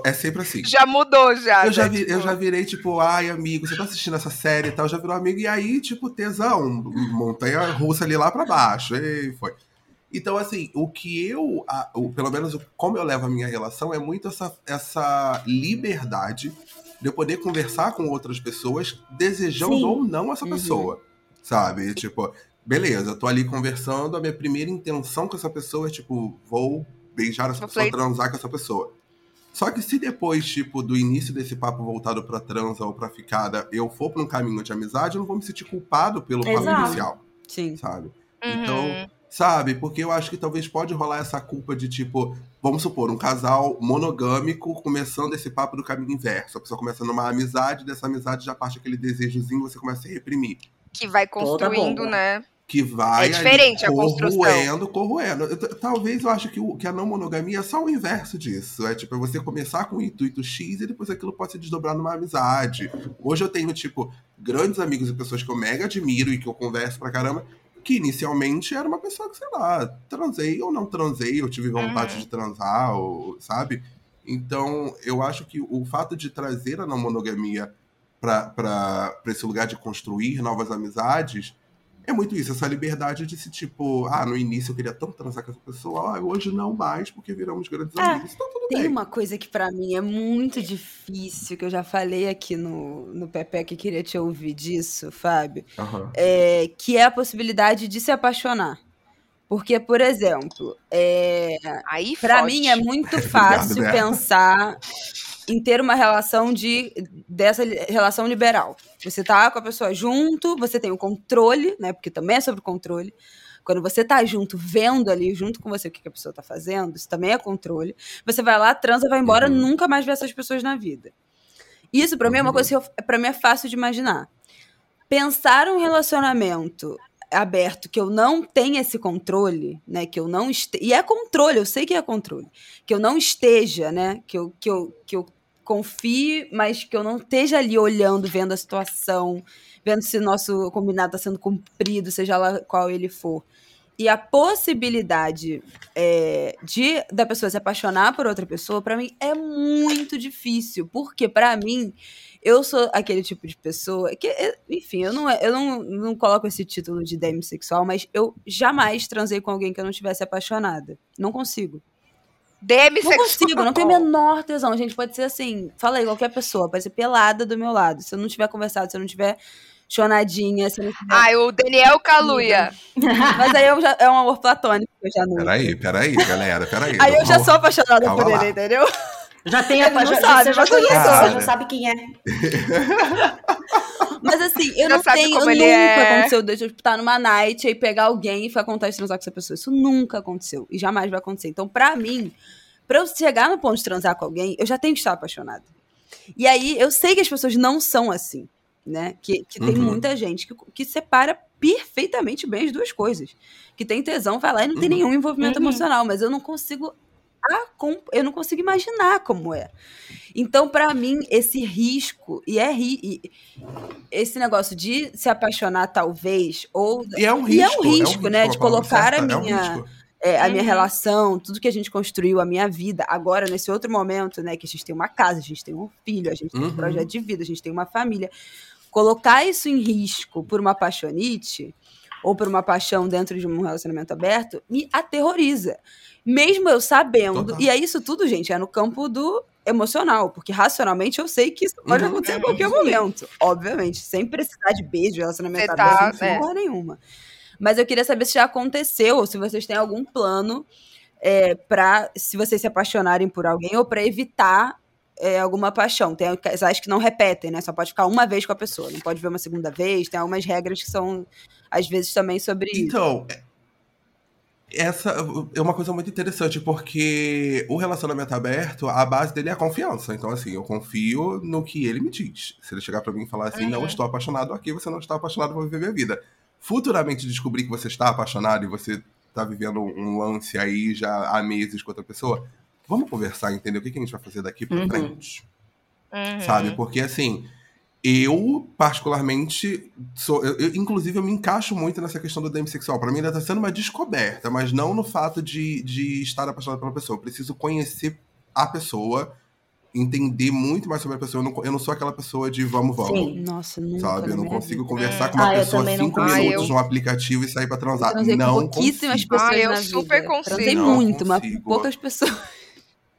é sempre assim. Já mudou, já. Eu já, né? vi- Tipo, eu já virei, tipo, ai, amigo, você tá assistindo essa série e tal, já virou amigo, e aí, tipo, tesão, montanha russa ali lá pra baixo, e foi. Então, assim, o que eu, a- o- pelo menos como eu levo a minha relação, é muito essa, essa liberdade de eu poder conversar com outras pessoas, desejando Sim. ou não essa Uhum. pessoa, sabe? Tipo, beleza, eu tô ali conversando, a minha primeira intenção com essa pessoa é, tipo, vou beijar essa pessoa, play- transar com essa pessoa. Só que se depois, tipo, do início desse papo voltado pra transa ou pra ficada, eu for pra um caminho de amizade, eu não vou me sentir culpado pelo papo Exato. inicial, Sim. sabe? uhum. Então, sabe? Porque eu acho que talvez pode rolar essa culpa de, tipo, vamos supor, um casal monogâmico começando esse papo do caminho inverso. A pessoa começa numa amizade, dessa amizade já parte aquele desejozinho, você começa a se reprimir. Que vai construindo, né? Que vai É diferente ali, a construção. corroendo, corroendo. Talvez eu acho que, o- que a não monogamia é só o inverso disso. É tipo, é você começar com o intuito X e depois aquilo pode se desdobrar numa amizade. Hoje eu tenho, tipo, grandes amigos e pessoas que eu mega admiro e que eu converso pra caramba, que inicialmente era uma pessoa que, sei lá, transei ou não transei, eu tive vontade Uhum. de transar, ou, sabe? Então, eu acho que o fato de trazer a não monogamia pra esse lugar de construir novas amizades é muito isso, essa liberdade de se, tipo, ah, no início eu queria tanto transar com essa pessoa, ah, hoje não mais, porque viramos grandes É, amigos. Então tudo Tem bem. uma coisa que pra mim é muito difícil, que eu já falei aqui no, no Pepe, que queria te ouvir disso, Fábio, Aham. é, que é a possibilidade de se apaixonar. Porque, por exemplo, é, fode. mim é muito fácil né? pensar em ter uma relação de dessa relação liberal. Você tá com a pessoa junto, você tem o controle, né? Porque também é sobre controle. Quando você tá junto, vendo ali junto com você o que que a pessoa tá fazendo, isso também é controle. Você vai lá, transa, vai embora, Uhum. nunca mais vê essas pessoas na vida. Isso pra mim é uma Uhum. coisa que para mim é fácil de imaginar. Pensar um relacionamento aberto que eu não tenha esse controle, né, que eu não este... e é controle, eu sei que é controle, que eu não esteja, né, que eu, que eu, que eu confie, mas que eu não esteja ali olhando, vendo a situação, vendo se o nosso combinado está sendo cumprido, seja lá qual ele for. E a possibilidade é, de da pessoa se apaixonar por outra pessoa, pra mim, é muito difícil. Porque, pra mim, eu sou aquele tipo de pessoa que, é, enfim, eu não, eu não, não coloco esse título de demissexual, mas eu jamais transei com alguém que eu não tivesse apaixonada. Não consigo. Demissexual. Não consigo, não tenho o menor tesão. Gente, pode ser assim, falei, qualquer pessoa, pode ser pelada do meu lado. Se eu não tiver conversado, se eu não tiver chonadinha, se eu não tiver... Ai, o Daniel Kaluuya. Mas aí eu já, é um amor platônico, eu já não... Peraí, peraí, galera, peraí. Aí eu já sou apaixonada Calma por lá. ele, entendeu? Já tem Ele a não já, sabe, você já mas eu conhece, sabe. você já sabe quem é. Mas assim, eu Já não tenho. como Nunca ele é. aconteceu de eu estar numa night e pegar alguém e ficar com vontade de transar com essa pessoa. Isso nunca aconteceu. E jamais vai acontecer. Então, pra mim, pra eu chegar no ponto de transar com alguém, eu já tenho que estar apaixonada. E aí, eu sei que as pessoas não são assim, né? Que, que tem Uhum. muita gente que, que separa perfeitamente bem as duas coisas. Que tem tesão, vai lá e não tem Uhum. nenhum envolvimento Uhum. emocional. Mas eu não consigo. Eu não consigo imaginar como é. Então, pra mim, esse risco, e é ri, e esse negócio de se apaixonar, talvez, ou E é um E é risco. um risco, né, de a palavra colocar a certa, é um minha- risco. é, a minha Uhum. relação, tudo que a gente construiu, a minha vida, agora, nesse outro momento, né, que a gente tem uma casa, a gente tem um filho, a gente tem um Uhum. projeto de vida, a gente tem uma família. Colocar isso em risco por uma paixonite, ou por uma paixão dentro de um relacionamento aberto, me aterroriza. Mesmo eu sabendo. Total. E é isso tudo, gente, é no campo do emocional, porque racionalmente eu sei que isso pode Uhum. acontecer É, a qualquer momento. Obviamente, sem precisar de beijo, relacionamento Você tá, aberto, é. não porra nenhuma. Mas eu queria saber se já aconteceu, ou se vocês têm algum plano é, para se vocês se apaixonarem por alguém ou para evitar é, alguma paixão. Tem casais que não repetem, né? Só pode ficar uma vez com a pessoa, não pode ver uma segunda vez. Tem algumas regras que são, às vezes, também sobre isso. Então, é- essa é uma coisa muito interessante, porque o relacionamento aberto, a base dele é a confiança. Então, assim, eu confio no que ele me diz. Se ele chegar pra mim e falar assim, não Uhum. estou apaixonado aqui, você não está apaixonado, vou viver minha vida. Futuramente descobrir que você está apaixonado e você tá vivendo um lance aí já há meses com outra pessoa, vamos conversar, entender o que que a gente vai fazer daqui pra Uhum. frente Uhum. sabe? Porque assim, eu particularmente sou, eu, eu, inclusive eu me encaixo muito nessa questão do demissexual. Pra mim ainda tá sendo uma descoberta, mas não no fato de, de estar apaixonado pela pessoa. Eu preciso conhecer a pessoa, entender muito mais sobre a pessoa. Eu não, eu não sou aquela pessoa de vamos, vamos. Sim. Nossa, nunca Sabe? Eu não consigo vida. conversar É. com uma Ah, eu pessoa não cinco consigo. minutos Ah, eu- no aplicativo e sair pra transar. Transei não com pouquíssimas consigo. pessoas Ah, eu na super vida. consigo. Transei Não muito, mas poucas pessoas.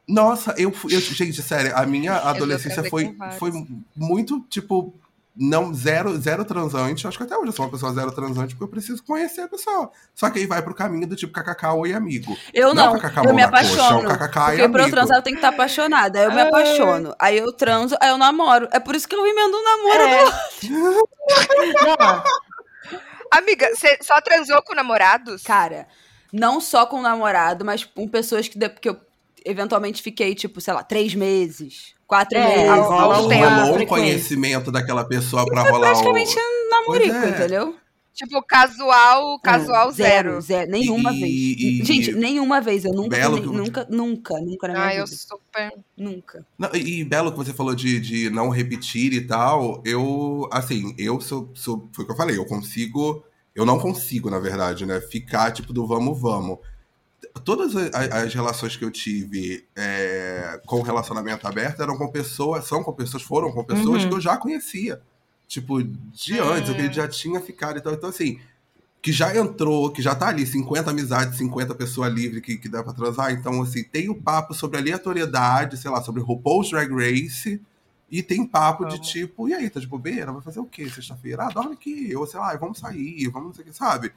Nossa, eu, fui- eu gente, sério, a minha adolescência foi, foi muito, tipo, não, zero, zero transante. Acho que até hoje eu sou uma pessoa zero transante, porque eu preciso conhecer a pessoa. Só que aí vai pro caminho do tipo kkk, oi amigo. Eu Não não, kkk, eu me coxa, apaixono. é um kkk e porque pra eu transar eu tenho que estar apaixonada. Aí eu me Ai. apaixono. Aí eu transo, aí eu namoro. É por isso que eu emendo um namoro. É. Não, Amiga, você só transou com namorados? Cara, não só com namorado, mas com pessoas que, de- que eu eventualmente fiquei, tipo, sei lá, três meses, quatro É, meses. rola um frequência. conhecimento daquela pessoa pra rolar Praticamente o... um namorico, é. entendeu? Tipo, casual, casual Hum, zero. zero. Nenhuma E- vez. e- Gente, nenhuma vez. Eu nunca, Belo nem- nunca, nunca, nunca na minha Ah, eu super. Nunca. Não, e e belo que você falou de, de não repetir e tal, eu, assim, eu sou, sou. Foi o que eu falei, eu consigo. Eu não consigo, na verdade, né? Ficar tipo do vamos, vamos. Todas as relações que eu tive é, com relacionamento aberto eram com pessoas, são com pessoas, foram com pessoas Uhum. que eu já conhecia. Tipo, de antes, Hum. que ele já tinha ficado e tal. Então, assim, que já entrou, que já tá ali, 50 amizades, 50 pessoas livres que, que dá pra transar. Então, assim, tem o papo sobre aleatoriedade, sei lá, sobre RuPaul's Drag Race. E tem papo de Amo. tipo, e aí, tá de bobeira? Vai fazer o quê sexta-feira? Ah, dorme aqui. Ou sei lá, vamos sair, vamos não sei o que, sabe?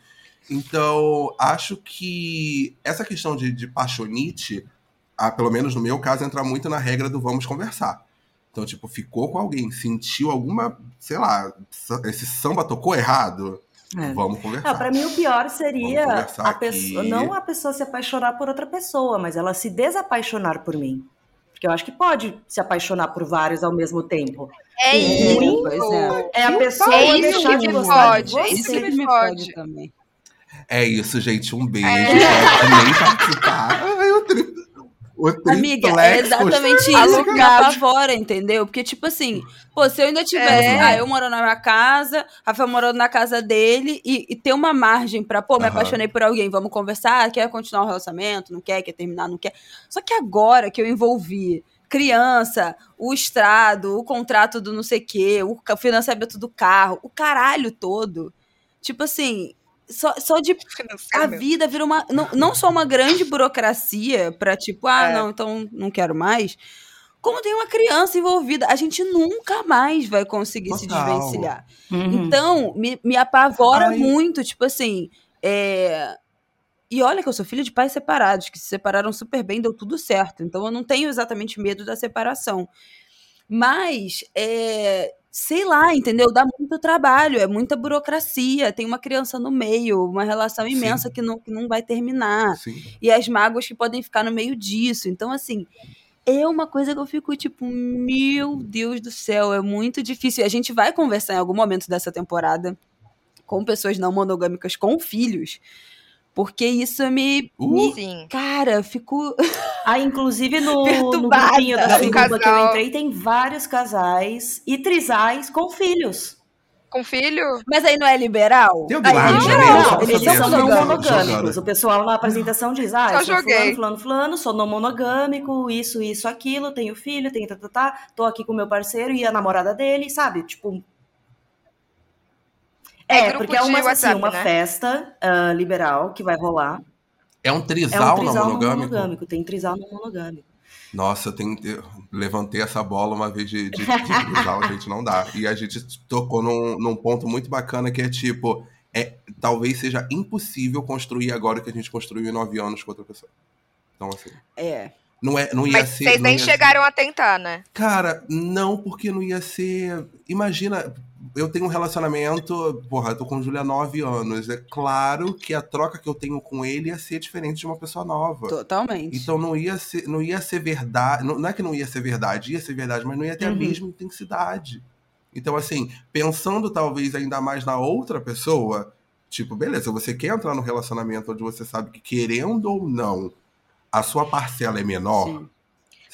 Então, acho que essa questão de, de paixonite, ah, pelo menos no meu caso, entra muito na regra do vamos conversar. Então, tipo, ficou com alguém, sentiu alguma, sei lá, esse samba tocou errado, É. vamos conversar. Não, pra mim o pior seria a aqui. pessoa, não a pessoa se apaixonar por outra pessoa, mas ela se desapaixonar por mim. Porque eu acho que pode se apaixonar por vários ao mesmo tempo. É isso. pois é. É a pessoa É isso deixar que de gostar fode, de é você. isso que me fode também. É isso, gente. Um beijo. É. Também participar. Ai, o tri- O Amiga, é exatamente custa- isso que me apavora, entendeu? Porque, tipo assim, pô, se eu ainda tivesse, É. ah, eu morando na minha casa, Rafael morando na casa dele, e, e ter uma margem pra, pô, me Aham. apaixonei por alguém, vamos conversar, quer continuar o relacionamento, não quer, quer terminar, não quer. Só que agora que eu envolvi criança, o estrado, o contrato do não sei o quê, o financiamento do carro, o caralho todo, tipo assim, só, só de a vida vira uma. Não, não só uma grande burocracia pra tipo, ah, É. não, então não quero mais. Como tem uma criança envolvida. A gente nunca mais vai conseguir se Total. desvencilhar. Uhum. Então, me, me apavora Ai. muito, tipo assim. é, E olha que eu sou filha de pais separados, que se separaram super bem, deu tudo certo. Então eu não tenho exatamente medo da separação. Mas, é, sei lá, entendeu? Dá muito trabalho, é muita burocracia, tem uma criança no meio, uma relação imensa Sim. que não, que não vai terminar. Sim. E as mágoas que podem ficar no meio disso. Então, assim, é uma coisa que eu fico tipo, meu Deus do céu, é muito difícil. E a gente vai conversar em algum momento dessa temporada com pessoas não monogâmicas com filhos, porque isso me. Uh. me- Sim. cara, fico. Ah, inclusive no, no grupinho da Suruba que eu entrei, tem vários casais e trisais com filhos. Com filho? Mas aí não é liberal? Aí é liberal. Não, eles são não monogâmicos. O pessoal na apresentação diz, ah, Só eu sou joguei. fulano, fulano, fulano, sou não monogâmico, isso, isso, aquilo, tenho filho, tenho tá, tá, tá, tô aqui com meu parceiro e a namorada dele, sabe? Tipo... É É, grupo porque é uma, assim, WhatsApp, uma né? festa ah, liberal que vai rolar. É um É um trisal, não trisal não monogâmico? monogâmico, tem trisal não monogâmico. Nossa, eu, tenho, eu levantei essa bola uma vez de, de, de trisal, gente, não dá. E a gente tocou num, num ponto muito bacana que é tipo, é, talvez seja impossível construir agora o que a gente construiu em nove anos com outra pessoa. Então, assim, É. não, é, não ia Mas ser. vocês não nem ia ser- chegaram a tentar, né? Cara, não, porque não ia ser. Imagina, eu tenho um relacionamento. Porra, eu tô com o Júlia há nove anos. É claro que a troca que eu tenho com ele ia ser diferente de uma pessoa nova. Totalmente. Então não ia ser, não ia ser verdade. Não, não é que não ia ser verdade, ia ser verdade, mas não ia ter a Uhum. mesma intensidade. Então, assim, pensando talvez ainda mais na outra pessoa, tipo, beleza, você quer entrar no relacionamento onde você sabe que, querendo ou não, a sua parcela é menor. Sim.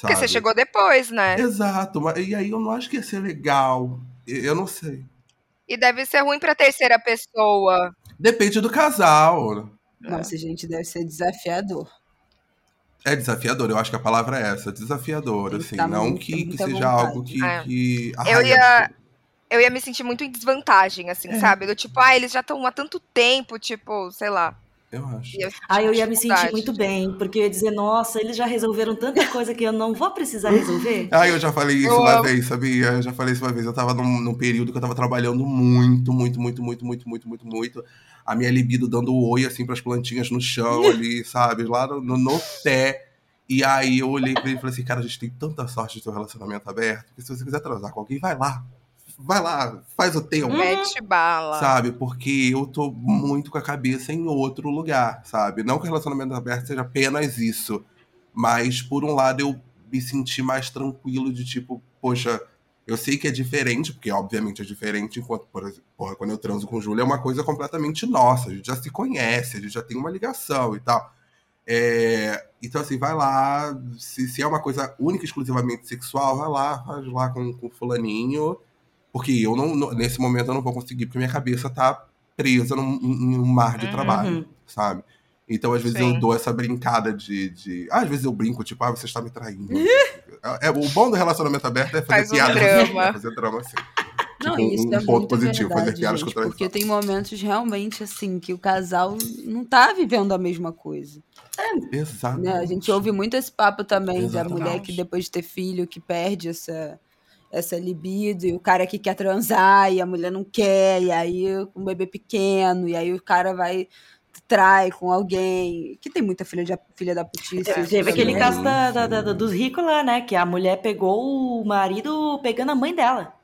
Porque você sabe? chegou depois, né? Exato, mas e aí eu não acho que ia ser legal. Eu eu não sei. E deve ser ruim pra terceira pessoa. Depende do casal. Nossa, gente, deve ser desafiador. É desafiador, eu acho que a palavra é essa, desafiador, assim, tá não muito- que, que seja vontade. algo que, É. que Eu ia-. Eu ia me sentir muito em desvantagem, assim, É. sabe? Do tipo, ah, eles já estão há tanto tempo, tipo, sei lá. Eu acho. Ia Ah, eu ia me sentir muito bem, porque eu ia dizer, nossa, eles já resolveram tanta coisa que eu não vou precisar resolver. Ah, eu já falei isso Eu uma amo. vez, sabia? Eu já falei isso uma vez. Eu tava num, num período que eu tava trabalhando muito, muito, muito, muito, muito, muito, muito, muito. A minha libido dando oi, assim, pras plantinhas no chão ali, sabe? Lá no, no, no pé. E aí eu olhei pra ele e falei assim, cara, a gente tem tanta sorte de ter um relacionamento aberto, que se você quiser transar com alguém, vai lá. Vai lá, faz o teu. Mete bala. Sabe? Porque eu tô muito com a cabeça em outro lugar, sabe? Não que o relacionamento aberto seja apenas isso. Mas, por um lado, eu me senti mais tranquilo de tipo, poxa, eu sei que é diferente, porque obviamente é diferente, enquanto, por exemplo, porra, quando eu transo com o Júlio é uma coisa completamente nossa. A gente já se conhece, a gente já tem uma ligação e tal. É, então, assim, vai lá. Se, se é uma coisa única, exclusivamente sexual, vai lá, faz lá com, com o fulaninho. Porque eu não, não- nesse momento eu não vou conseguir, porque minha cabeça tá presa num, em um mar de Uhum. trabalho, sabe? Então, às vezes, Sim. eu dou essa brincada de, de. Ah, às vezes eu brinco, tipo, ah, você está me traindo. é, o bom do relacionamento aberto é fazer Faz um piada. drama. É fazer drama assim. Não, Tipo, isso um é ponto muito positivo, fazer verdade, piadas gente, porque tem momentos realmente assim que o casal não tá vivendo a mesma coisa. Exato. né? A gente ouve muito esse papo também da Exatamente. mulher que depois de ter filho que perde essa essa libido e o cara que quer transar e a mulher não quer e aí um bebê pequeno e aí o cara vai trai com alguém que tem muita filha de filha da putice Teve aquele também. caso da, da- da- dos ricos lá, né? Que a mulher pegou o marido pegando a mãe dela.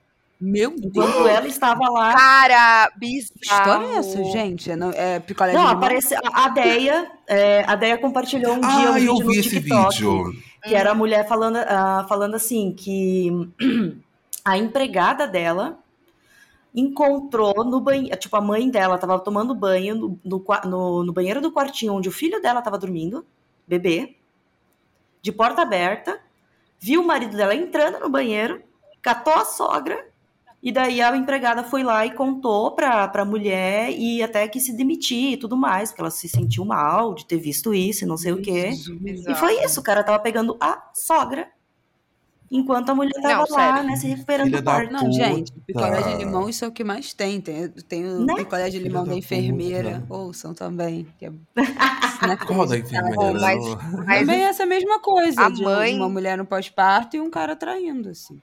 meu Deus Enquanto ela estava lá. Cara, que bizarro. história é essa gente é, não, é picolé Não, de limão? aparece. A Deia, é, a Deia compartilhou um dia um Ah, vídeo eu no vi esse TikTok. vídeo. Que era a mulher falando, ah, falando assim, que a empregada dela encontrou no banheiro. Tipo, a mãe dela tava tomando banho no, no, no- no banheiro do quartinho onde o filho dela tava dormindo, bebê. de porta aberta, viu o marido dela entrando no banheiro, catou a sogra, e daí a empregada foi lá e contou pra, pra mulher e até que se demitir e tudo mais, porque ela se sentiu mal de ter visto isso e não sei o quê. E foi isso, o cara tava pegando a sogra enquanto a mulher tava Não, lá, sério. né, se recuperando Filha do parto. Não, gente, picolé de limão, isso é o que mais tem. Tem, tem o Né? picolé de limão Filha da da enfermeira. puta. Ouçam também. Que é, né, Qual da enfermeira? mas- Não- Mas Também é essa mesma coisa A de mãe- uma mulher no pós-parto e um cara traindo, assim.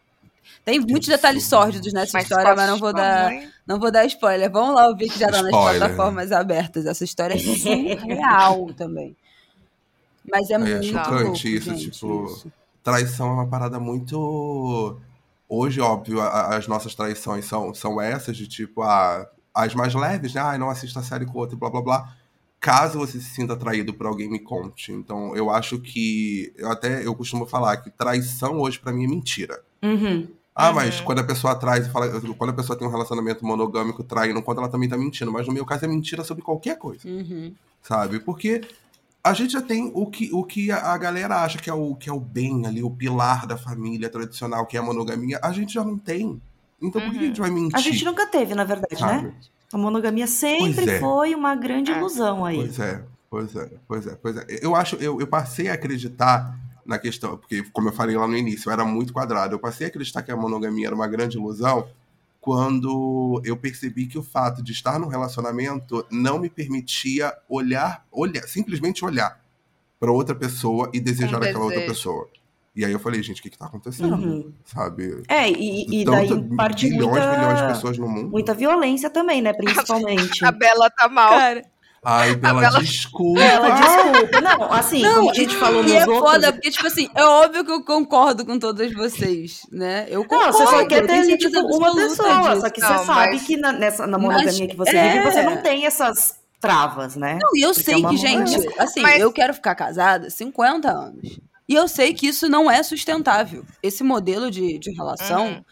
Tem muitos detalhes sórdidos nessa mas história, mas não vou dar, mãe- não vou dar spoiler. Vamos lá ouvir que já tá nas plataformas abertas. Essa história é surreal também. Mas é, É muito chocante louco, isso, gente, tipo, isso. traição é uma parada muito. Hoje, óbvio, a- as nossas traições são, são essas, de tipo, ah, as mais leves, né? Ai, não assista a série com outro, blá blá blá. Caso você se sinta atraído por alguém, me conte. Então, eu acho que. Eu até eu costumo falar que traição hoje pra mim é mentira. Uhum. Ah, Uhum. mas quando a pessoa traz e fala. Quando a pessoa tem um relacionamento monogâmico, trai, não conta, ela também tá mentindo. Mas no meu caso é mentira sobre qualquer coisa Uhum. sabe? Porque a gente já tem o que, o que a galera acha que é, o, que é o bem ali, o pilar da família tradicional, que é a monogamia, a gente já não tem. Então por que a gente vai mentir? A gente nunca teve, na verdade, sabe? né? A monogamia sempre é. foi uma grande É. ilusão aí. Pois é, pois é, pois é, pois é. Eu acho, eu, eu passei a acreditar na questão, porque, como eu falei lá no início, eu era muito quadrado. Eu passei a acreditar que a monogamia era uma grande ilusão quando eu percebi que o fato de estar num relacionamento não me permitia olhar, olhar, simplesmente olhar para outra pessoa e desejar aquela outra pessoa. E aí eu falei, gente, o que que tá acontecendo? Uhum. Sabe? É, e, e daí parte bilhões, muita, milhões de pessoas no mundo. muita violência também, né? Principalmente. A Bela tá mal. Cara, Ai, Bela, Bela- desculpa. Ela, desculpa. Não, assim, Não, como a gente falou e nos é outros... foda, porque, tipo assim, é óbvio que eu concordo com todas vocês, né? Eu Não, concordo. você só quer ter, tipo, uma pessoa. disso. Só que Não, você sabe mas- que na, nessa, na Mas, monogamia que você é. vive, você não tem essas travas, né? Não, e eu Porque sei é que, gente, assim, Mas- eu quero ficar casada 50 anos. E eu sei que isso não é sustentável. Esse modelo de, de relação Uhum.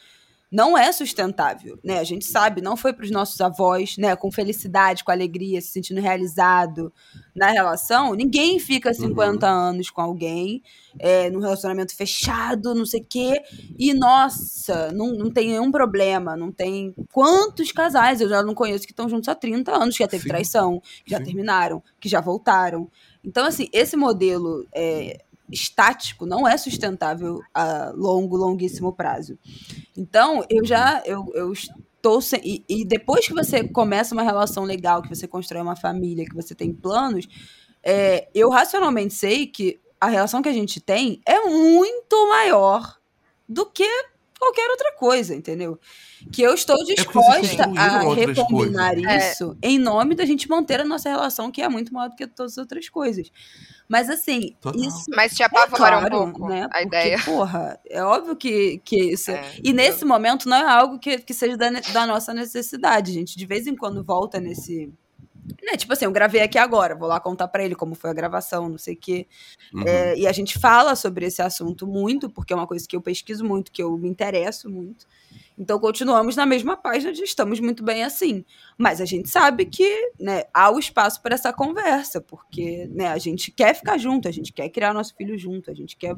Não é sustentável, né? A gente sabe, não foi para os nossos avós, né? Com felicidade, com alegria, se sentindo realizado na relação. Ninguém fica 50 anos com alguém é, num relacionamento fechado, não sei o quê. E, nossa, não, não tem nenhum problema. Não tem... Quantos casais eu já não conheço que estão juntos há 30 anos, que já teve Sim. traição, que já Sim. terminaram, que já voltaram. Então, assim, esse modelo é, estático não é sustentável a longo, longuíssimo prazo. Então, eu já eu, eu estou sem, e, e depois que você começa uma relação legal, que você constrói uma família, que você tem planos, é, eu racionalmente sei que a relação que a gente tem é muito maior do que qualquer outra coisa, entendeu? Que eu estou vocês disposta construíram a recombinar coisas. É. isso em nome da gente manter a nossa relação, que é muito maior do que todas as outras coisas. Mas assim, Total. isso Mas te é apavora claro, um pouco né? a Porque, ideia. porra, é óbvio que, que isso. É. E nesse momento não é algo que, que seja da, da nossa necessidade, gente. De vez em quando volta nesse. Né? Tipo assim, eu gravei aqui agora, vou lá contar pra ele como foi a gravação, não sei o quê. Uhum. É, e a gente fala sobre esse assunto muito, porque é uma coisa que eu pesquiso muito, que eu me interesso muito. Então continuamos na mesma página de estamos muito bem assim. Mas a gente sabe que né, há o espaço para essa conversa, porque né, a gente quer ficar junto, a gente quer criar nosso filho junto, a gente quer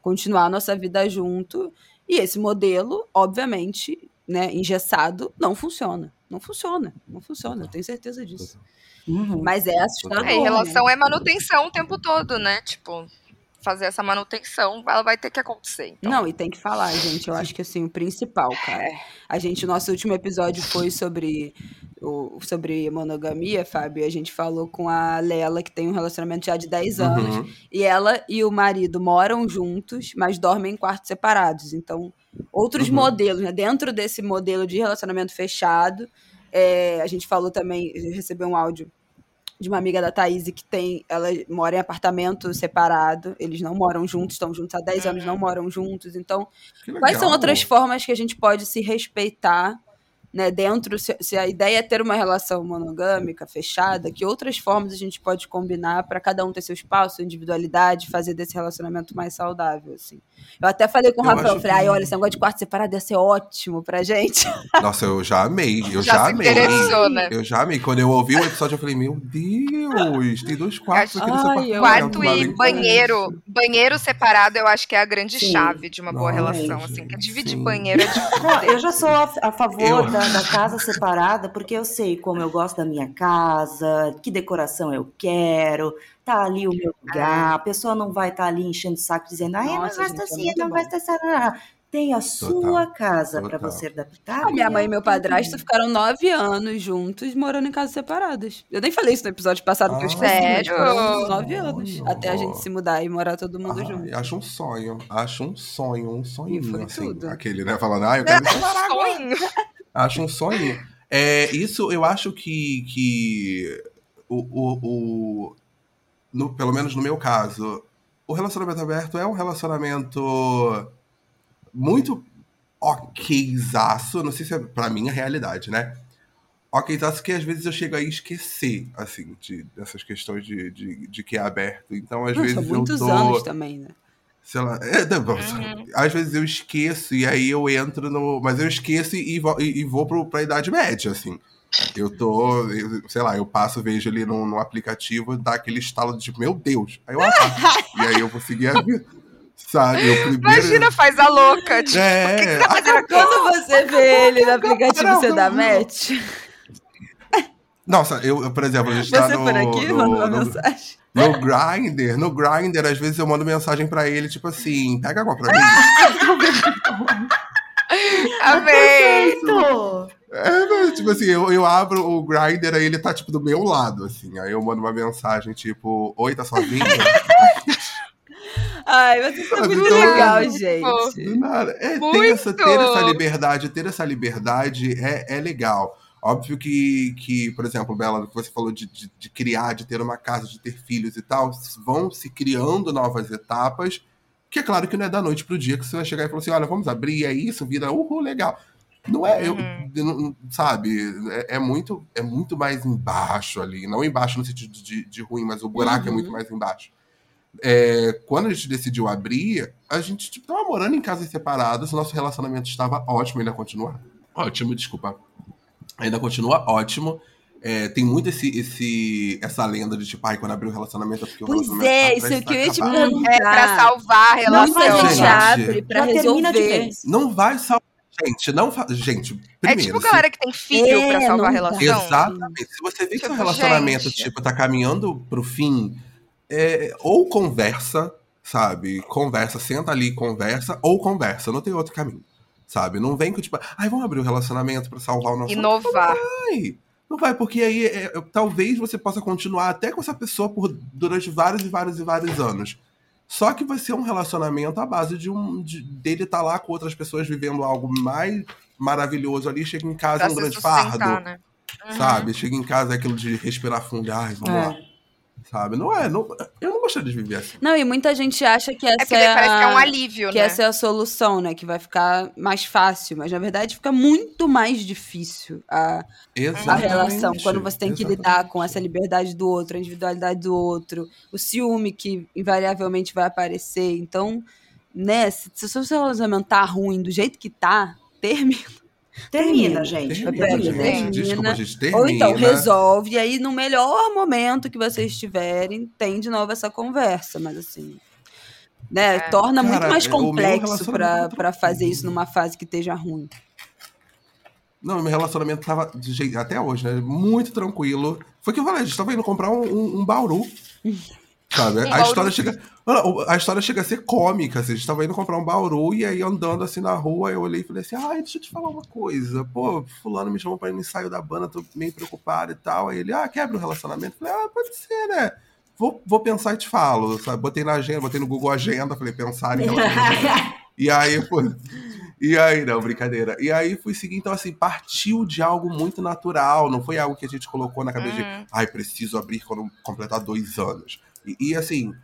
continuar a nossa vida junto. E esse modelo, obviamente, né, engessado, não funciona. Não funciona, não funciona, eu tenho certeza disso. Uhum. Mas é assustador. É, em né? relação é manutenção o tempo todo, né? Tipo, fazer essa manutenção, ela vai ter que acontecer. Então. Não, e tem que falar, gente. Eu acho que assim, o principal, cara. A gente, o nosso último episódio foi sobre o, sobre monogamia, Fábio. A gente falou com a Lela, que tem um relacionamento já de 10 anos. Uhum. E ela e o marido moram juntos, mas dormem em quartos separados. Então, outros Uhum. modelos, né? Dentro desse modelo de relacionamento fechado, é, a gente falou também, recebeu um áudio de uma amiga da Thaís que tem, ela mora em apartamento separado, eles não moram juntos, estão juntos há 10 anos, não moram juntos. Então, quais são outras formas que a gente pode se respeitar né, dentro, se, se, a ideia é ter uma relação monogâmica, fechada, que outras formas a gente pode combinar para cada um ter seu espaço, sua individualidade, fazer desse relacionamento mais saudável, assim. Eu até falei com o Rafael, eu falei, ai, olha, esse negócio de quarto separado ia ser ótimo pra gente. Nossa, eu já amei, eu já, já amei. Né? Eu já amei. Quando eu ouvi o episódio, eu falei, meu Deus, tem dois quartos aqui nesse apartamento. Quarto e banheiro. Banheiro separado, eu acho que é a grande Sim. chave de uma boa Nossa, relação, assim, que dividir Sim. banheiro é difícil. Eu já sou a, a favor eu... da, da casa separada, porque eu sei como eu gosto da minha casa, que decoração eu quero, tá ali o meu lugar, a pessoa não vai estar tá ali enchendo o saco dizendo, ai, não gosto assim, não gosto dessa. Tem a sua casa para você adaptar. A minha mãe e meu padrasto ficaram nove anos juntos, morando em casas separadas. Eu nem falei isso no episódio passado, ah, que eu esqueci. Sério? Nove anos. Oh. Até a gente se mudar e morar todo mundo ah, junto. Acho um sonho. Acho um sonho, um sonho. Assim, tudo. Aquele, né? Falando, ah, eu quero me separar sonho. Acho um sonho. É, isso eu acho que, que o, o, o no, pelo menos no meu caso, o relacionamento aberto é um relacionamento muito okzaço, não sei se é pra mim a realidade, né? Okzaço que às vezes eu chego a esquecer, assim, de, dessas questões de, de, de que é aberto. Então, às vezes eu tô... anos também, né? sei lá, é, uhum. às vezes eu esqueço e aí eu entro no. Mas eu esqueço e, vou, e, e vou pro, pra Idade Média, assim. Eu tô, eu, sei lá, eu passo, vejo ali no, no aplicativo, dá aquele estalo de tipo, meu Deus. Aí eu apago. e aí eu vou seguir a vida. Sabe, primeiro... Imagina, faz a louca. Tipo, é... que, que tá fazendo Quando você vê ele no aplicativo, você dá match? Nossa, eu, eu, por exemplo, a gente tá você tá no... por aqui, no, manda uma no... mensagem. No Grindr, no Grindr, às vezes eu mando mensagem pra ele, tipo assim, pega água pra mim. Amei! É, tipo assim, eu, eu abro o Grindr, aí ele tá, tipo, do meu lado, assim. Aí eu mando uma mensagem, tipo, oi, tá sozinha? Ai, vocês são muito legal, gente. Nada. É, ter, essa, ter essa liberdade, ter essa liberdade é, é legal. Óbvio que, que, por exemplo, Bela, que você falou de, de, de, criar, de ter uma casa, de ter filhos e tal, vão se criando novas etapas, que é claro que não é da noite pro dia que você vai chegar e falar assim, olha, vamos abrir, é isso, vira, uhul, legal. Não é, uhum. eu, sabe, é, é, muito, é muito mais embaixo ali, não embaixo no sentido de, de ruim, mas o buraco uhum. é muito uhum. mais embaixo. É, quando a gente decidiu abrir, a gente tipo, tava morando em casas separadas, nosso relacionamento estava ótimo, ainda continua ótimo, desculpa ainda continua ótimo. É, tem muito esse, esse, essa lenda de tipo, ai, quando abrir o relacionamento é porque o pois relacionamento é, tá isso é o que eu ia te perguntar. É pra salvar a relação. Não a gente abre pra resolver. Não vai salvar. Gente, não fa... Gente, primeiro. É tipo se... galera que tem filho é, pra salvar a relação. Exatamente. Se você vê tipo, que o tipo, relacionamento, gente... tipo, tá caminhando pro fim, é... ou conversa, sabe? Conversa, senta ali, conversa, ou conversa. Não tem outro caminho sabe? Não vem com tipo, ai, vamos abrir o um relacionamento para salvar o nosso. Inovar. Não vai. Não vai, porque aí é, é, talvez você possa continuar até com essa pessoa por durante vários e vários e vários anos. Só que vai ser um relacionamento à base de um de, dele estar tá lá com outras pessoas vivendo algo mais maravilhoso ali, chega em casa pra um grande fardo. Né? Uhum. Sabe? Chega em casa é aquilo de respirar fundo, ai, vamos é. lá sabe? Não é, não, eu não gostaria de viver assim. Não, e muita gente acha que essa é, é a, que é um alívio, que né? essa é a solução, né? Que vai ficar mais fácil, mas na verdade fica muito mais difícil a, a relação quando você tem que Exatamente. lidar com essa liberdade do outro, a individualidade do outro, o ciúme que invariavelmente vai aparecer. Então, né, se, se o seu relacionamento tá ruim do jeito que tá, termina Termina, gente. Termina, termina. Gente. Desculpa, gente, termina. Ou então resolve, e aí no melhor momento que vocês estiverem, tem de novo essa conversa, mas assim. Né, é. torna Cara, muito mais complexo para fazer isso numa fase que esteja ruim. Não, meu relacionamento tava de jeito, até hoje, né? Muito tranquilo. Foi que eu falei, a gente tava indo comprar um, um, um bauru. Sabe? A história chega. A história chega a ser cômica. Assim. A gente tava indo comprar um bauru e aí andando assim na rua, eu olhei e falei assim: ai, deixa eu te falar uma coisa. Pô, fulano me chamou pra ir no ensaio da banda, tô meio preocupado e tal. Aí ele, ah, quebra o relacionamento. Eu falei, ah, pode ser, né? Vou, vou pensar e te falo. Sabe? Botei na agenda, botei no Google Agenda, falei, pensar em relacionamento. e aí, pô. E aí, não, brincadeira. E aí fui seguir, então assim, partiu de algo muito natural, não foi algo que a gente colocou na cabeça uhum. de, ai, preciso abrir quando completar dois anos. E, e assim,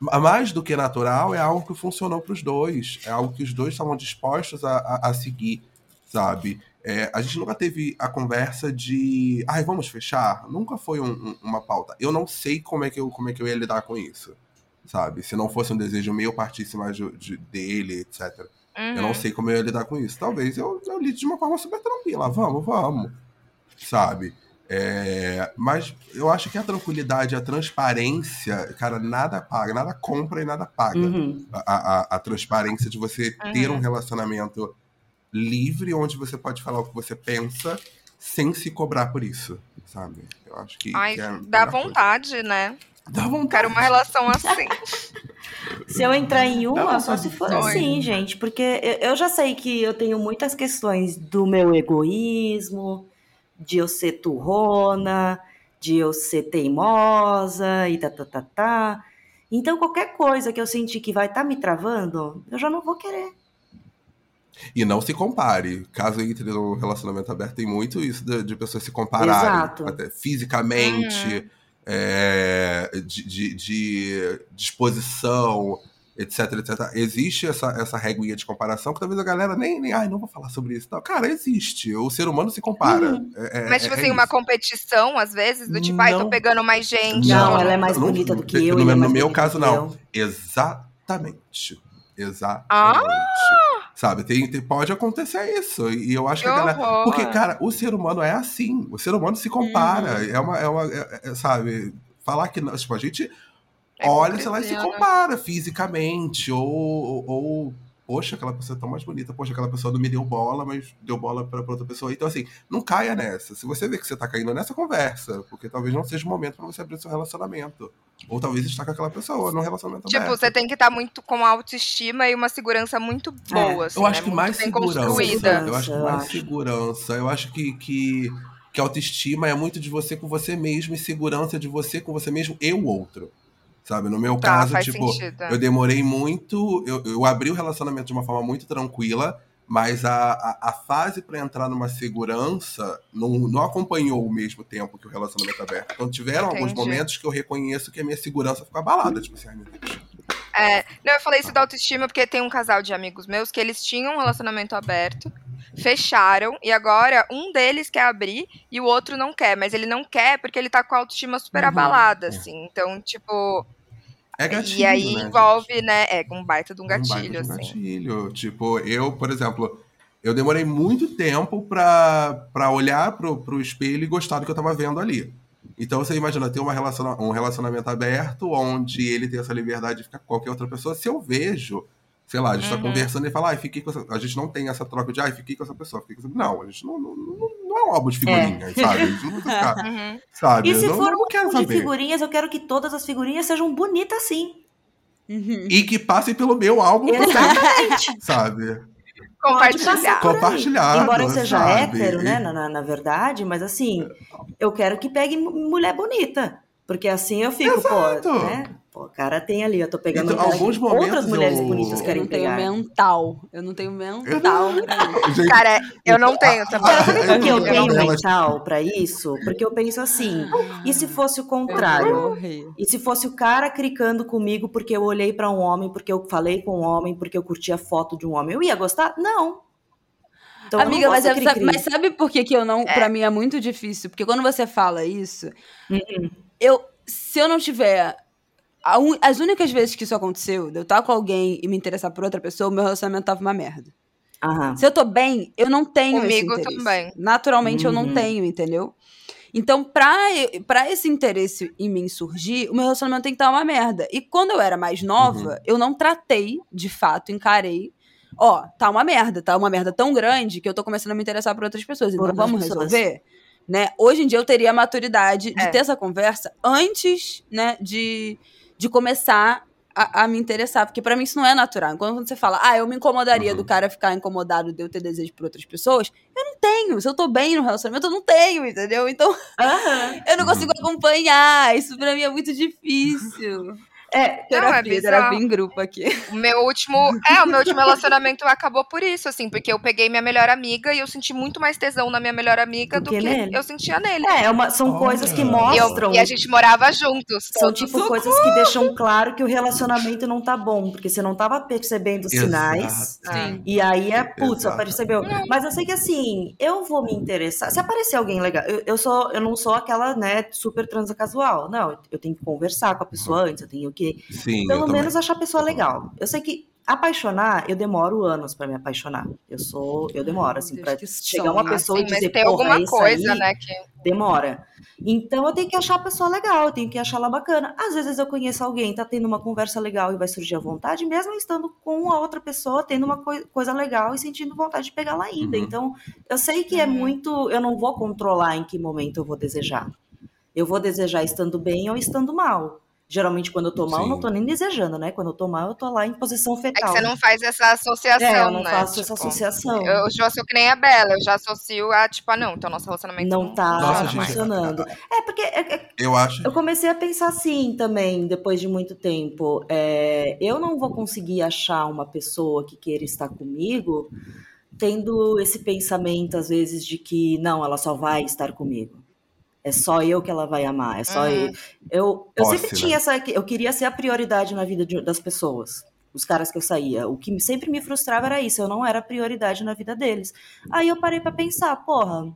mais do que natural, é algo que funcionou para os dois. É algo que os dois estavam dispostos a, a, a seguir, sabe? É, a gente nunca teve a conversa de, ai, vamos fechar? Nunca foi um- um- uma pauta. Eu não sei como é, que eu, como é que eu ia lidar com isso, sabe? Se não fosse um desejo meu, partisse mais de- de- dele, etc. Eu não Uhum. sei como eu ia lidar com isso. Talvez eu, eu lide de uma forma super tranquila. Vamos, vamos. Sabe? É, mas eu acho que a tranquilidade, a transparência, cara, nada paga, nada compra e nada paga. Uhum. A, a- a transparência de você ter Uhum. um relacionamento livre, onde você pode falar o que você pensa sem se cobrar por isso, sabe? Eu acho que, Ai, que é dá melhor coisa. vontade, né? Dá vontade. Quero uma relação assim. Se eu entrar em uma, só se for sonho. assim, gente. Porque eu- eu já sei que eu tenho muitas questões do meu egoísmo, de eu ser turrona, de eu ser teimosa e tá, tá, tá, tá. Então, qualquer coisa que eu sentir que vai estar me travando, eu já não vou querer. E não se compare. Caso entre no relacionamento aberto, tem muito isso de, de pessoas se compararem. Exato. Até fisicamente, é, de, de- de disposição, etc, etc. Existe essa, essa reguinha de comparação que talvez a galera nem, nem ai, não vou falar sobre isso. Não, cara, existe. O ser humano se compara. Uhum. É- é- Mas, tipo é assim, uma competição, às vezes, do tipo, ai, tô pegando mais gente. Não, Não, ela é mais não, bonita do que no eu. ele é no mais meu bonito caso, que não. Exatamente. Exatamente. Ah! Sabe, tem, tem- pode acontecer isso. E eu acho Que que a galera. horror. Porque, cara, o ser humano é assim. O ser humano se compara. Uhum. É uma. É uma é- é- sabe? Falar que. não- Tipo, a gente É olha, sei lá, e se compara fisicamente. Ou, ou, ou, Poxa, aquela pessoa é tão mais bonita. Poxa, aquela pessoa não me deu bola, mas deu bola pra, pra outra pessoa. Então, assim, não caia nessa. Se você vê que você tá caindo nessa conversa, porque talvez não seja o momento pra você abrir seu relacionamento. Ou talvez estar com aquela pessoa num relacionamento Tipo, aberto. você tem que estar muito com autoestima e uma segurança muito boa. assim, Eu acho né? que mais segurança. Eu acho que mais segurança. Eu acho que, que, que autoestima é muito de você com você mesmo e segurança de você com você mesmo e o outro. Sabe? No meu Tá, caso, tipo, sentido. eu demorei muito. Eu, eu abri o relacionamento de uma forma muito tranquila, mas a, a, a fase pra entrar numa segurança não, não acompanhou o mesmo tempo que o relacionamento aberto. Então tiveram alguns Entendi. momentos que eu reconheço que a minha segurança ficou abalada. Tipo assim, ai meu Deus. É, não, eu falei isso da autoestima porque tem um casal de amigos meus que eles tinham um relacionamento aberto, fecharam, e agora um deles quer abrir e o outro não quer, mas ele não quer porque ele tá com a autoestima super Uhum. abalada, É. assim. Então, tipo. É gatilho, e aí né, envolve, né? É, um baita de um Um baita gatilho, de um assim. gatilho. Tipo, eu, por exemplo, eu demorei muito tempo pra, pra olhar pro, pro espelho e gostar do que eu tava vendo ali. Então você imagina ter uma relaciona um relacionamento aberto onde ele tem essa liberdade de ficar com qualquer outra pessoa. Se eu vejo, sei lá, a gente tá Uhum. conversando e fala, ai, fiquei com essa. A gente não tem essa troca de ai, fiquei com essa pessoa, fiquei com essa. Não, a gente não, não, não, um álbum de figurinhas, sabe? Não precisa ficar, Uhum. sabe? E se não, for não um quero álbum de figurinhas, eu quero que todas as figurinhas sejam bonitas assim. Uhum. E que passem pelo meu álbum Exatamente. sabe? Compartilhar. Compartilhado, Embora eu seja sabe? hétero, né, na, na- na verdade, mas assim, eu quero que pegue mu- mulher bonita. Porque assim eu fico, Exato. pô, né? Pô, o cara tem ali, eu tô pegando Então, alguns que outras momentos mulheres eu- bonitas Eu querem não tenho pegar. mental. Eu não tenho mental pra isso. Gente, Cara, eu não tenho também. Cara, sabe por que eu Eu tenho mental pra isso? Porque eu penso assim, e se fosse o Eu contrário? E se fosse o cara cricando comigo porque eu olhei pra um homem, porque eu falei com um homem, porque eu curti a foto de um homem, eu ia gostar? Não. Então, eu Amiga, mas, é- sabe, mas sabe por que, que eu não. Pra mim é muito difícil? Porque quando você fala isso, Uhum. eu. Se eu não tiver. Un- as únicas vezes que isso aconteceu, de eu estar com alguém e me interessar por outra pessoa, o meu relacionamento tava uma merda. Aham. Se eu tô bem, eu não tenho Comigo esse interesse. também. Naturalmente eu não Uhum. tenho, entendeu? Então, pra, pra esse interesse em mim surgir, o meu relacionamento tem que estar uma merda. E quando eu era mais nova, Uhum. eu não tratei, de fato, encarei. Ó, tá uma merda, tá uma merda tão grande que eu tô começando a me interessar por outras pessoas. Então Por vamos pessoas. resolver? Né? Hoje em dia eu teria a maturidade de É. ter essa conversa antes, né, de, de começar a, a me interessar. Porque pra mim isso não é natural. Quando você fala, ah, eu me incomodaria Uhum. do cara ficar incomodado de eu ter desejo por outras pessoas, eu não tenho. Se eu tô bem no relacionamento, eu não tenho, entendeu? Então Aham. eu não consigo acompanhar. Isso pra mim é muito difícil. É, terapia, bizarro. terapia em grupo aqui. O meu último. É, o meu último relacionamento acabou por isso, assim, porque eu peguei minha melhor amiga e eu senti muito mais tesão na minha melhor amiga Do do, que que, eu sentia nele. é, é uma, são Olha. coisas que E, eu- mostram. e a gente morava juntos. São tipo coisas que deixam claro que o relacionamento não tá bom, porque você não tava percebendo os sinais. Exato. E aí é, putz, Exato. percebeu. Mas eu sei que assim, eu vou me interessar. Se aparecer alguém legal, eu, eu sou, eu não sou aquela, né, super transa casual. Não, eu tenho que conversar com a pessoa antes, eu tenho que, Sim, pelo também. menos, achar a pessoa legal. Eu sei que apaixonar, eu demoro anos pra me apaixonar. Eu sou, eu demoro, assim, que chegar uma sonho. pessoa Sim, e mas dizer, tem porra, alguma é isso coisa, aí, né? Que... demora. Então eu tenho que achar a pessoa legal, eu tenho que achar ela bacana. Às vezes eu conheço alguém, tá tendo uma conversa legal e vai surgir a vontade, mesmo estando com a outra pessoa, tendo uma coi- coisa legal e sentindo vontade de pegar lá ainda. Uhum. Então eu sei que é Uhum. muito. Eu não vou controlar em que momento eu vou desejar. Eu vou desejar estando bem ou estando mal. Geralmente, quando eu tô mal, eu não Sim. tô nem desejando, né? Quando eu tô mal, eu tô lá em posição É que fetal. você não faz essa associação, É, eu não né? faço essa Tipo, associação. Eu já sou que nem a Bela, eu já associo a, tipo, ah, não, então nosso relacionamento Não tá Nossa, funciona gente. funcionando. É, porque é- é Eu acho. Eu comecei a pensar assim também, depois de muito tempo. É, eu não vou conseguir achar uma pessoa que queira estar comigo tendo esse pensamento, às vezes, de que não, ela só vai estar comigo. É só eu que ela vai amar. É só Uhum. eu. Eu, eu sempre né? tinha essa. Eu queria ser a prioridade na vida de- das pessoas. Os caras que eu saía. O que sempre me frustrava era isso. Eu não era a prioridade na vida deles. Aí eu parei pra pensar, porra.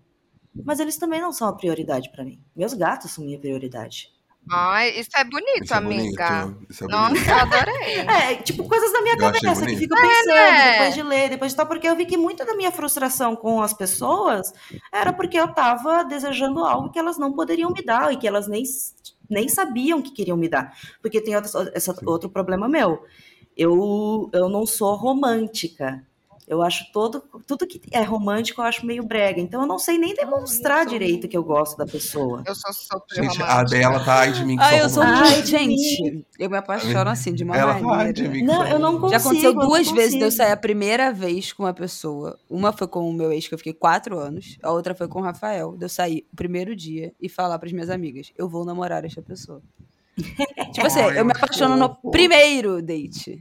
Mas eles também não são a prioridade pra mim. Meus gatos são minha prioridade. Ai, isso é bonito, Isso é amiga. bonito. Isso é Nossa, bonito. eu adorei. É, tipo, coisas da minha Eu cabeça que fico pensando né? depois de ler, depois de tal, porque eu vi que muita da minha frustração com as pessoas era porque eu tava desejando algo que elas não poderiam me dar e que elas nem, nem sabiam que queriam me dar. Porque tem outro, esse outro problema meu. Eu, eu não sou romântica. Eu acho todo, tudo que é romântico eu acho meio brega. Então eu não sei nem demonstrar direito que eu gosto da pessoa. Eu sou super Gente, a romântica. dela tá ai de mim que Ah, eu sou romântica. Ai. Gente, eu me apaixono assim, de uma Ela ai de maneira. mim que Não, eu não romântica. Já aconteceu consigo, eu duas vezes de eu consigo. sair a primeira vez com uma pessoa. Uma foi com o meu ex, que eu fiquei quatro anos. A outra foi com o Rafael. De eu sair o primeiro dia e falar pras minhas amigas: eu vou namorar esta pessoa. tipo assim, Ai, eu me apaixono no primeiro date.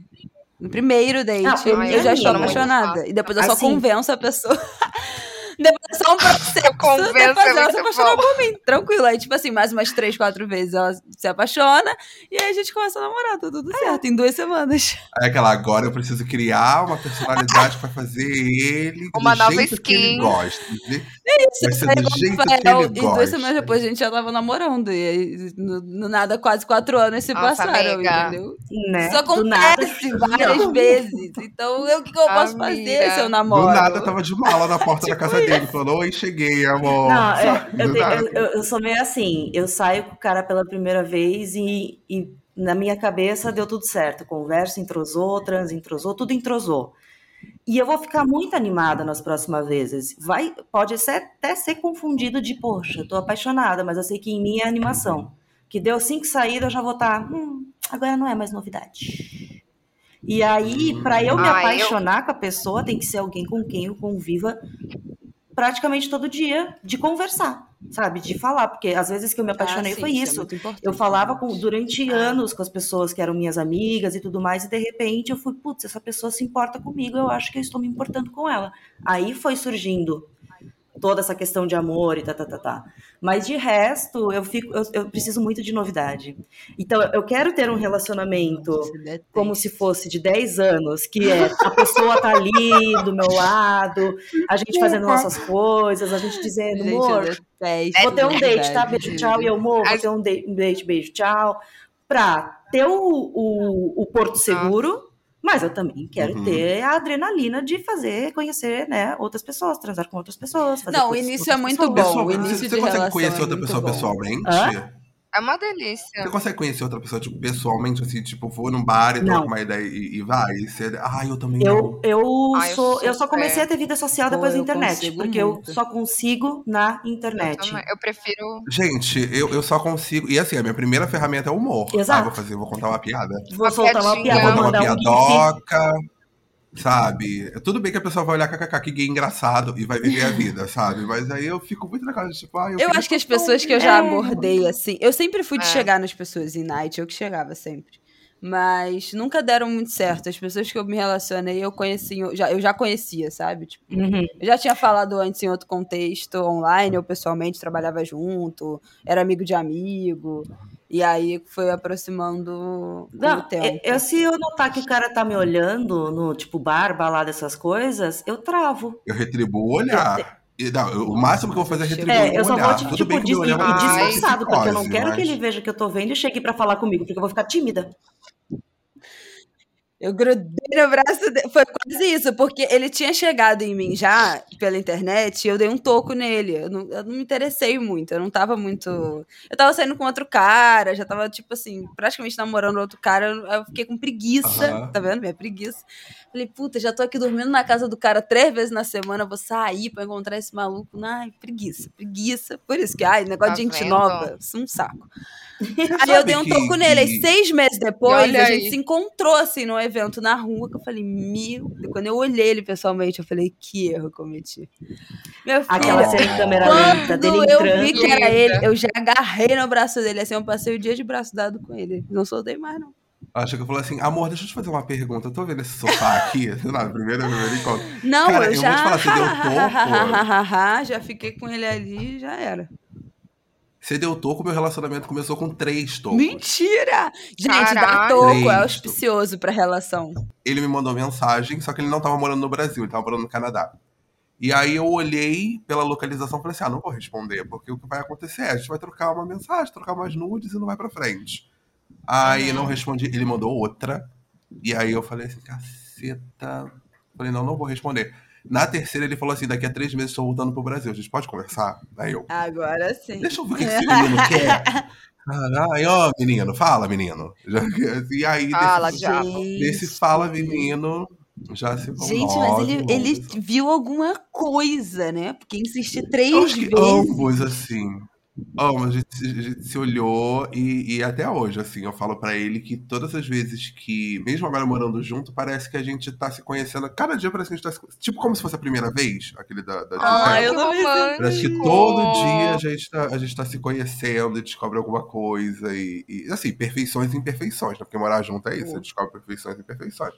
No primeiro date, Ah, eu, já estou apaixonada. E depois eu só Assim- convenço a pessoa. é um processo. Eu convenço, depois é ela se bom. por mim. Tranquilo. Aí, tipo assim, mais umas três, quatro vezes ela se apaixona. E aí a gente começa a namorar, tá tudo certo, em duas semanas. Aí aquela, agora eu preciso criar uma personalidade pra fazer ele Uma do nova jeito que ele skin. gosta. Vai Isso, ser aí do jeito que ele E duas gosta. semanas depois a gente já tava namorando. E aí, no, no nada, quase quatro anos se Nossa, passaram, amiga. entendeu? Né? Isso acontece várias vezes. Então, eu- o que, que eu posso Amiga. fazer se eu Do namoro? nada tava de mala na porta da casa dele. Falou, oi, cheguei, amor. Não, é, eu, tenho- eu- eu- eu sou meio assim. Eu saio com o cara pela primeira vez e, e na minha cabeça deu tudo certo. Conversa entrosou, trans entrosou, tudo entrosou. E eu vou ficar muito animada nas próximas vezes. Vai, pode ser, até ser confundido de, poxa, tô apaixonada, mas eu sei que em mim é animação. Que deu cinco saídas, eu já vou estar. hum, agora não é mais novidade. E aí, para eu me Ah, eu- apaixonar com a pessoa, tem que ser alguém com quem eu conviva praticamente todo dia, de conversar, sabe? De falar, porque às vezes que eu me apaixonei Ah, sim, foi é isso. importante. Eu falava com- durante anos com as pessoas que eram minhas amigas e tudo mais, e de repente eu fui, putz, essa pessoa se importa comigo, eu acho que eu estou me importando com ela. Aí foi surgindo toda essa questão de amor e tá, tá, tá, tá. Mas de resto, eu fico, eu, eu preciso muito de novidade. Então, eu quero ter um relacionamento como se fosse de 10 anos, que é a pessoa tá ali do meu lado, a gente fazendo nossas coisas, a gente dizendo, Gente, eu amor, vou ter um date, tá? Beijo, tchau, e eu morro, vou ter um date, beijo, beijo, tchau. Pra ter o, o, o porto seguro, mas eu também quero Uhum. ter a adrenalina de fazer, conhecer, né, outras pessoas, transar com outras pessoas. Fazer Não, o início é muito pessoas. bom. O início você, de você consegue relação conhecer é outra pessoa bom. pessoalmente? Hã? É uma delícia. Você consegue conhecer outra pessoa, tipo, pessoalmente, assim, tipo, vou num bar e Não. troca uma ideia e, e vai? E você, ah, eu também não. Eu, eu, Ah, eu sou, eu só comecei a ter vida social Pô, depois da eu internet, porque eu muito. só consigo na Eu, internet. também. Eu prefiro. Gente, eu, eu só consigo. E assim, a minha primeira ferramenta é o humor. Exato. Ah, vou fazer, vou contar uma piada. Vou soltar uma piada, Vou contar uma mandar um piadoca. Sabe? Tudo bem que a pessoa vai olhar kkk, que gay engraçado e vai viver a vida, sabe? Mas aí eu fico muito na casa, tipo, ah, eu Eu acho que as pessoas que eu já É. abordei, assim. Eu sempre fui de É. chegar nas pessoas em night, eu que chegava sempre. Mas nunca deram muito certo. As pessoas que eu me relacionei, eu conheci, eu já, eu já conhecia, sabe? Tipo, Uhum. eu já tinha falado antes em outro contexto, online, ou pessoalmente, trabalhava junto, era amigo de amigo. E aí foi aproximando Não, tempo. eu, se eu notar que o cara tá me olhando no tipo bar, balada, essas coisas, eu travo. Eu retribuo o olhar. E, não, o máximo que eu vou fazer é retribuir É, o eu só olhar. vou tipo, Tudo tipo que dis- disfarçado, porque eu não quero que mas- ele veja que eu tô vendo e chegue pra falar comigo, porque eu vou ficar tímida. Eu grudei no braço dele. Foi quase isso, porque ele tinha chegado em mim já pela internet e eu dei um toco nele. Eu não, eu não me interessei muito, eu não tava muito. Eu tava saindo com outro cara, já tava, tipo assim, praticamente namorando outro cara. Eu, eu fiquei com preguiça, tá vendo? Minha preguiça. Falei, puta, já tô aqui dormindo na casa do cara três vezes na semana, vou sair pra encontrar esse maluco. Ai, preguiça, preguiça. Por isso que, ai, negócio Tá de gente vendo? nova, isso é um saco. Aí eu dei um que- toco nele. Aí seis meses depois, a gente aí. se encontrou assim num evento na rua que eu falei, meu. Quando eu olhei ele pessoalmente, eu falei, que erro eu cometi. Meu filho, Aquela cena em câmera lenta quando dele eu entrando. vi que era ele, eu já agarrei no braço dele, assim, eu passei o dia de braço dado com ele. Não soltei mais, não. Acho que eu falei assim, amor, deixa eu te fazer uma pergunta. Eu tô vendo esse sofá aqui, sei lá, primeiro, primeiro encontro. Não, Cara, eu eu vou já. te falar, você deu toco. já fiquei com ele ali e já era. Você deu toco, meu relacionamento começou com três tocos. Mentira! Gente, dar Caralho. toco é auspicioso pra relação. Ele me mandou mensagem, só que ele não tava morando no Brasil, ele tava morando no Canadá. E aí eu olhei pela localização e falei assim, ah, não vou responder, porque o que vai acontecer é, a gente vai trocar uma mensagem, trocar umas nudes e não vai pra frente. Aí não respondi, ele mandou outra, e aí eu falei assim, caceta. Falei, não, não vou responder. Na terceira ele falou assim, daqui a três meses estou voltando pro Brasil, a gente pode conversar? Aí eu, Agora sim. Deixa eu ver o que esse menino quer. Ai, ó, menino, fala, menino. Já- E aí, Fala, desse, desse fala, menino, já se vão Gente, mas ele, ele viu alguma coisa, né? Porque insistir três vezes. ambos, assim. Ambos, a gente, se- a gente se olhou e, e até hoje, assim, eu falo pra ele que todas as vezes que, mesmo agora morando junto, parece que a gente tá se conhecendo. Cada dia parece que a gente tá se Tipo como se fosse a primeira vez, aquele da, da Gisele. eu não romântico. Parece que todo dia a gente, tá, a gente tá se conhecendo e descobre alguma coisa. E, e, assim, perfeições e imperfeições, né? Porque morar junto é isso, você descobre perfeições e imperfeições.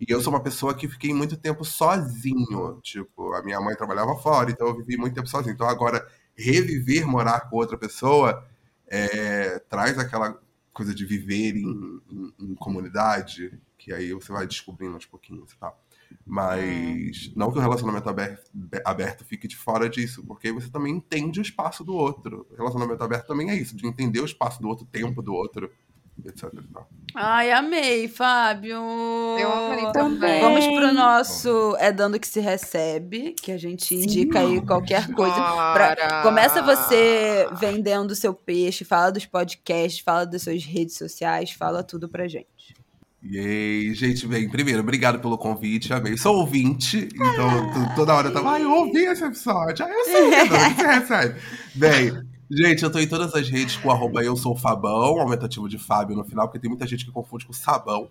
E eu sou uma pessoa que fiquei muito tempo sozinho. Tipo, a minha mãe trabalhava fora, então eu vivi muito tempo sozinho. Então agora, reviver morar com outra pessoa é, traz aquela coisa de viver em, em- em comunidade, que aí você vai descobrindo aos pouquinhos e tal. Mas não que o relacionamento aberto, aberto fique de fora disso, porque você também entende o espaço do outro. O relacionamento aberto também é isso, de entender o espaço do outro, o tempo do outro, etc. Ai, amei, Fábio. Eu amei também. Vamos pro nosso É Dando Que Se Recebe, que a gente indica aí qualquer coisa. Pra-. Começa você vendendo o seu peixe, fala dos podcasts, fala das suas redes sociais, fala tudo pra gente. E aí, gente, bem, primeiro, obrigado pelo convite, amei. Sou ouvinte, então toda hora eu tava, ai, eu ouvi esse episódio, ai, eu sei, o que você recebe. Bem, gente, eu tô em todas as redes com arroba eu sou Fabão, aumentativo de Fábio no final, porque tem muita gente que confunde com sabão.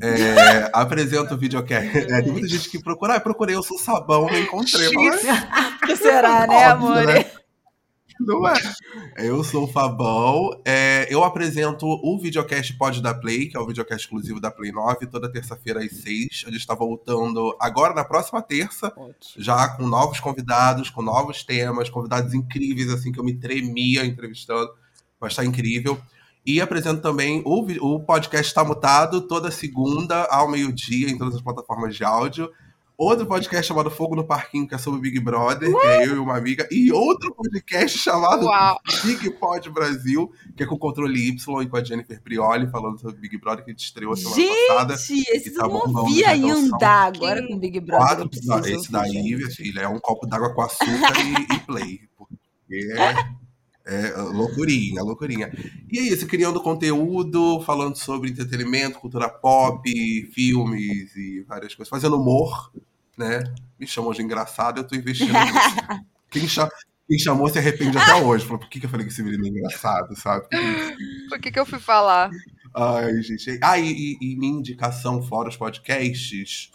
É, apresento o videocast. É, tem muita gente que procura, ah, procurei, eu sou sabão, não encontrei. Mas, O que será, né, Óbvio, amor? né? Não é. Eu sou o Fabão. é, eu apresento o videocast Pode da Play, que é o videocast exclusivo da Play 9, toda terça-feira às 6. A gente está voltando agora na próxima terça, já com novos convidados, com novos temas, convidados incríveis, assim, que eu me tremia entrevistando. Vai estar incrível. E apresento também o, o podcast Está Mutado, toda segunda ao meio-dia, em todas as plataformas de áudio. Outro podcast chamado Fogo no Parquinho, que é sobre o Big Brother, que é eu e uma amiga. E outro podcast chamado Uau. Big Pod Brasil, que é com o Controle Y e com a Jennifer Prioli, falando sobre Big Brother, que a gente estreou semana passada. Gente, esse tá eu não bombando retenção. ainda. Agora com Big Brother. Quatro, esse daí, gente. minha filha, é um copo d'água com açúcar e, e play. Porque é, é loucurinha, loucurinha. E é isso, criando conteúdo, falando sobre entretenimento, cultura pop, filmes e várias coisas. Fazendo humor, né? Me chamam de engraçado, eu tô investindo nisso. Quem, cha- quem chamou se arrepende até hoje. Falou, por que, que eu falei que esse menino é engraçado, sabe? Por que, que eu fui falar? Ai, gente. Ah, e, e- minha indicação fora os podcasts.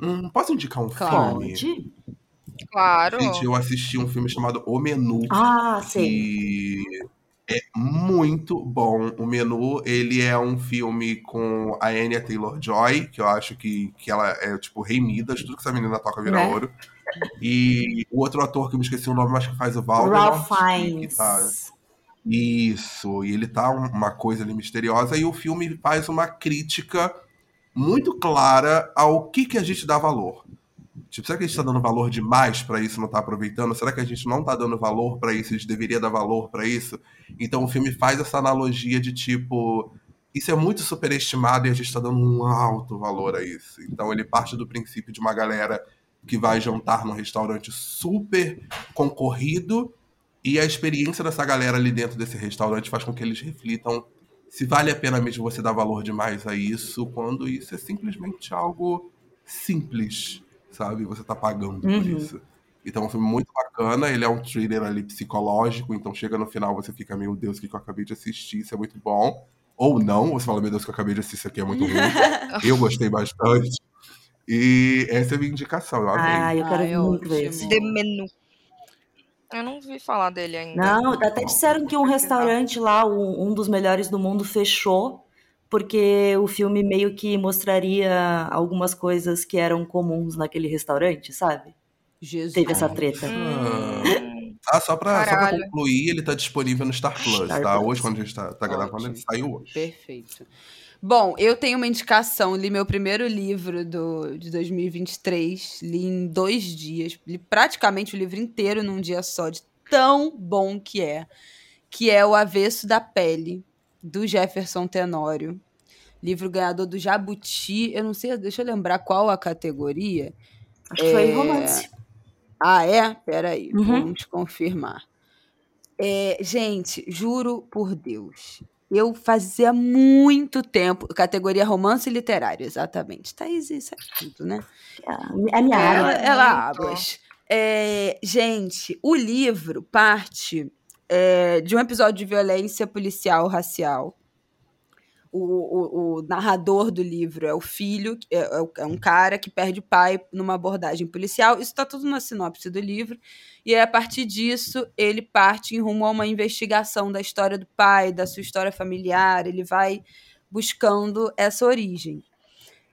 Hum, posso indicar um Claro. filme? Claro. Gente, eu assisti um filme chamado O Menu. Ah, que É muito bom. O Menu, ele é um filme com a Anya Taylor-Joy, que eu acho que, que ela é, tipo, rei Midas, tudo que essa menina toca vira Né? ouro. E o outro ator que eu me esqueci o nome, mas que faz o Valder. Ralph Fiennes. Tá, isso, e ele tá um- uma coisa ali misteriosa, e o filme faz uma crítica muito clara ao que, que a gente dá valor. Tipo, será que a gente tá dando valor demais pra isso não tá aproveitando? Será que a gente não tá dando valor pra isso e a gente deveria dar valor pra isso? Então o filme faz essa analogia de tipo, isso é muito superestimado e a gente tá dando um alto valor a isso. Então ele parte do princípio de uma galera que vai jantar num restaurante super concorrido e a experiência dessa galera ali dentro desse restaurante faz com que eles reflitam se vale a pena mesmo você dar valor demais a isso, quando isso é simplesmente algo simples, sabe? Você tá pagando por Uhum. isso. Então é um filme muito bacana, ele é um thriller ali psicológico, então chega no final você fica, meu Deus, o que que eu acabei de assistir, isso é muito bom. Ou não, você fala, meu Deus, o que eu acabei de assistir, isso aqui é muito ruim. eu gostei bastante. E essa é a minha indicação, eu amei. Ah, eu quero Ai, muito ver esse. The Menu. Eu não vi falar dele ainda. Não, até disseram que um restaurante lá, um, um dos melhores do mundo, fechou, porque o filme meio que mostraria algumas coisas que eram comuns naquele restaurante, sabe? Jesus. Teve essa treta. Hum, Ah, só pra, só pra concluir, ele tá disponível no Star Plus, Star tá? Plus. Hoje, quando a gente tá, tá gravando, ele saiu hoje. Perfeito. Bom, eu tenho uma indicação. Li meu primeiro livro do, de 2023. Li em dois dias. Li praticamente o livro inteiro num dia só, de tão bom que é. Que é O Avesso da Pele, do Jefferson Tenório. Livro ganhador do Jabuti. Eu não sei, deixa eu lembrar qual a categoria. Acho que foi romance. Ah, é? Peraí, Uhum. vamos confirmar. É, gente, juro por Deus. Eu fazia muito tempo. Categoria romance literário, exatamente. Thaís, isso é tudo, né? É a minha É, Ela, área. ela muito. abas. É, gente, o livro parte é, de um episódio de violência policial racial. O, o- o narrador do livro é o filho, é, é é um cara que perde o pai numa abordagem policial. Isso está tudo na sinopse do livro. E aí, a partir disso, ele parte em rumo a uma investigação da história do pai, da sua história familiar. Ele vai buscando essa origem.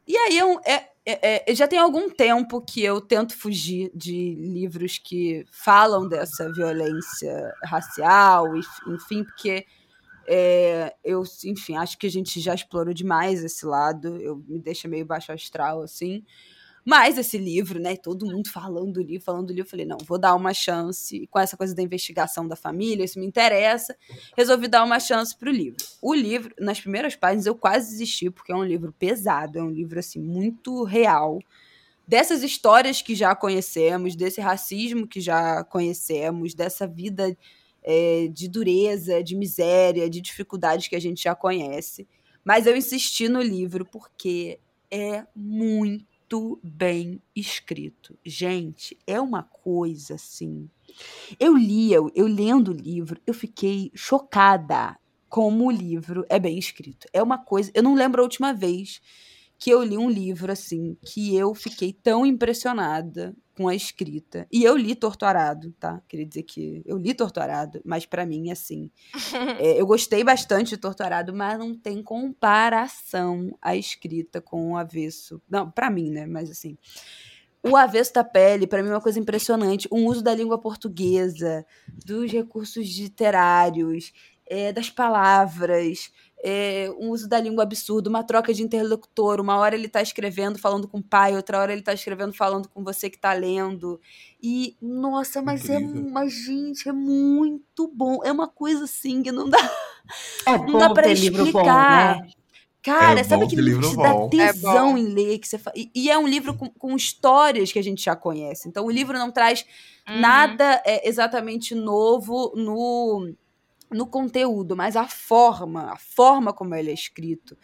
E aí é um- é- é- é- já tem algum tempo que eu tento fugir de livros que falam dessa violência racial, enf- enfim, porque é, eu, enfim, acho que a gente já explorou demais esse lado, eu me deixa meio baixo astral, assim. Mas esse livro, né, todo mundo falando do livro, falando do livro, eu falei, não, vou dar uma chance. Com essa coisa da investigação da família, isso me interessa, resolvi dar uma chance pro livro. O livro, nas primeiras páginas, eu quase desisti, porque é um livro pesado, é um livro, assim, muito real. Dessas histórias que já conhecemos, desse racismo que já conhecemos, dessa vida é, de dureza, de miséria, de dificuldades que a gente já conhece. Mas eu insisti no livro porque é muito bem escrito. Gente, é uma coisa assim. Eu li, eu, eu lendo o livro, eu fiquei chocada como o livro é bem escrito. É uma coisa. Eu não lembro a última vez que eu li um livro assim, que eu fiquei tão impressionada com a escrita. E eu li Torturado, tá? Queria dizer que eu li Torturado, mas pra mim, assim, é, eu gostei bastante de Torturado, mas não tem comparação a escrita com o avesso. Não, pra mim, né? Mas assim. O avesso da pele, pra mim, é uma coisa impressionante. O uso da língua portuguesa, dos recursos literários, é, das palavras, é, um uso da língua absurdo, uma troca de interlocutor. Uma hora ele tá escrevendo falando com o pai, outra hora ele tá escrevendo falando com você que tá lendo. E, nossa, mas é. Incrível. Mas, gente, é muito bom. É uma coisa assim que não dá É não bom dá bom, explicar. né? Cara, É sabe bom aquele livro que te dá bom. É tesão bom. em ler? Que você fa... e, e é um livro com, com histórias que a gente já conhece. Então, o livro não traz Uhum. nada é, exatamente novo no, no conteúdo, mas a forma, a forma como ele é escrito,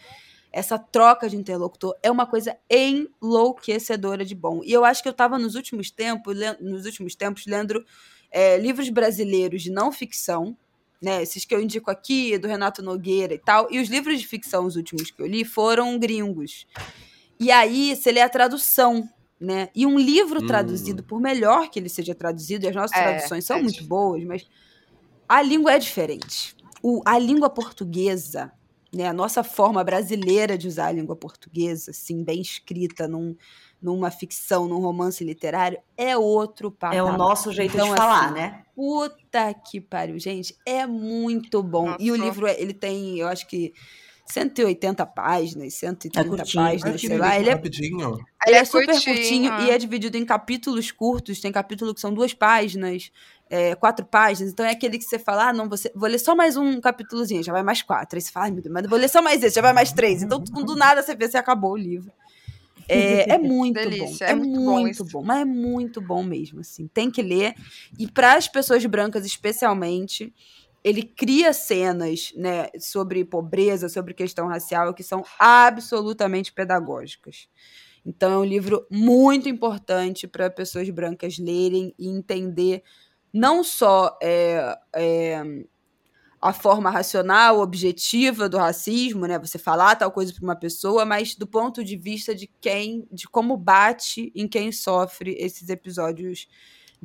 essa troca de interlocutor é uma coisa enlouquecedora de bom. E eu acho que eu estava nos últimos tempos, nos últimos tempos, lendo é, livros brasileiros de não ficção, né? Esses que eu indico aqui, do Renato Nogueira e tal. E os livros de ficção, os últimos que eu li, foram gringos. E aí, você lê a tradução, né? E um livro Hum. traduzido, por melhor que ele seja traduzido, e as nossas É, traduções são é muito boas, mas a língua é diferente. o, a língua portuguesa, né, a nossa forma brasileira de usar a língua portuguesa, assim, bem escrita num, numa ficção, num romance literário, é outro patamar. É o nosso jeito Então, de falar, assim, né? Puta que pariu, gente, é muito bom. E o Nossa. livro, ele tem, eu acho que 180 páginas, 130 É curtinho. Páginas, que sei lá. Ele é rapidinho. ele é, é super curtinho, curtinho ah. e é dividido em capítulos curtos. Tem capítulo que são duas páginas, é, quatro páginas. Então é aquele que você fala, ah, não, você, vou ler só mais um capítulozinho, já vai mais quatro. Aí você fala, ai meu Deus, mas vou ler só mais esse, já vai mais três. Então do nada você vê se acabou o livro. É, é muito Delícia, bom. é muito bom muito isso. bom, mas é muito bom mesmo, assim. Tem que ler. E para as pessoas brancas, especialmente, ele cria cenas, né, sobre pobreza, sobre questão racial, que são absolutamente pedagógicas. Então é um livro muito importante para pessoas brancas lerem e entender não só é, é, a forma racional, objetiva do racismo, né? Você falar tal coisa para uma pessoa, mas do ponto de vista de quem, de como bate em quem sofre esses episódios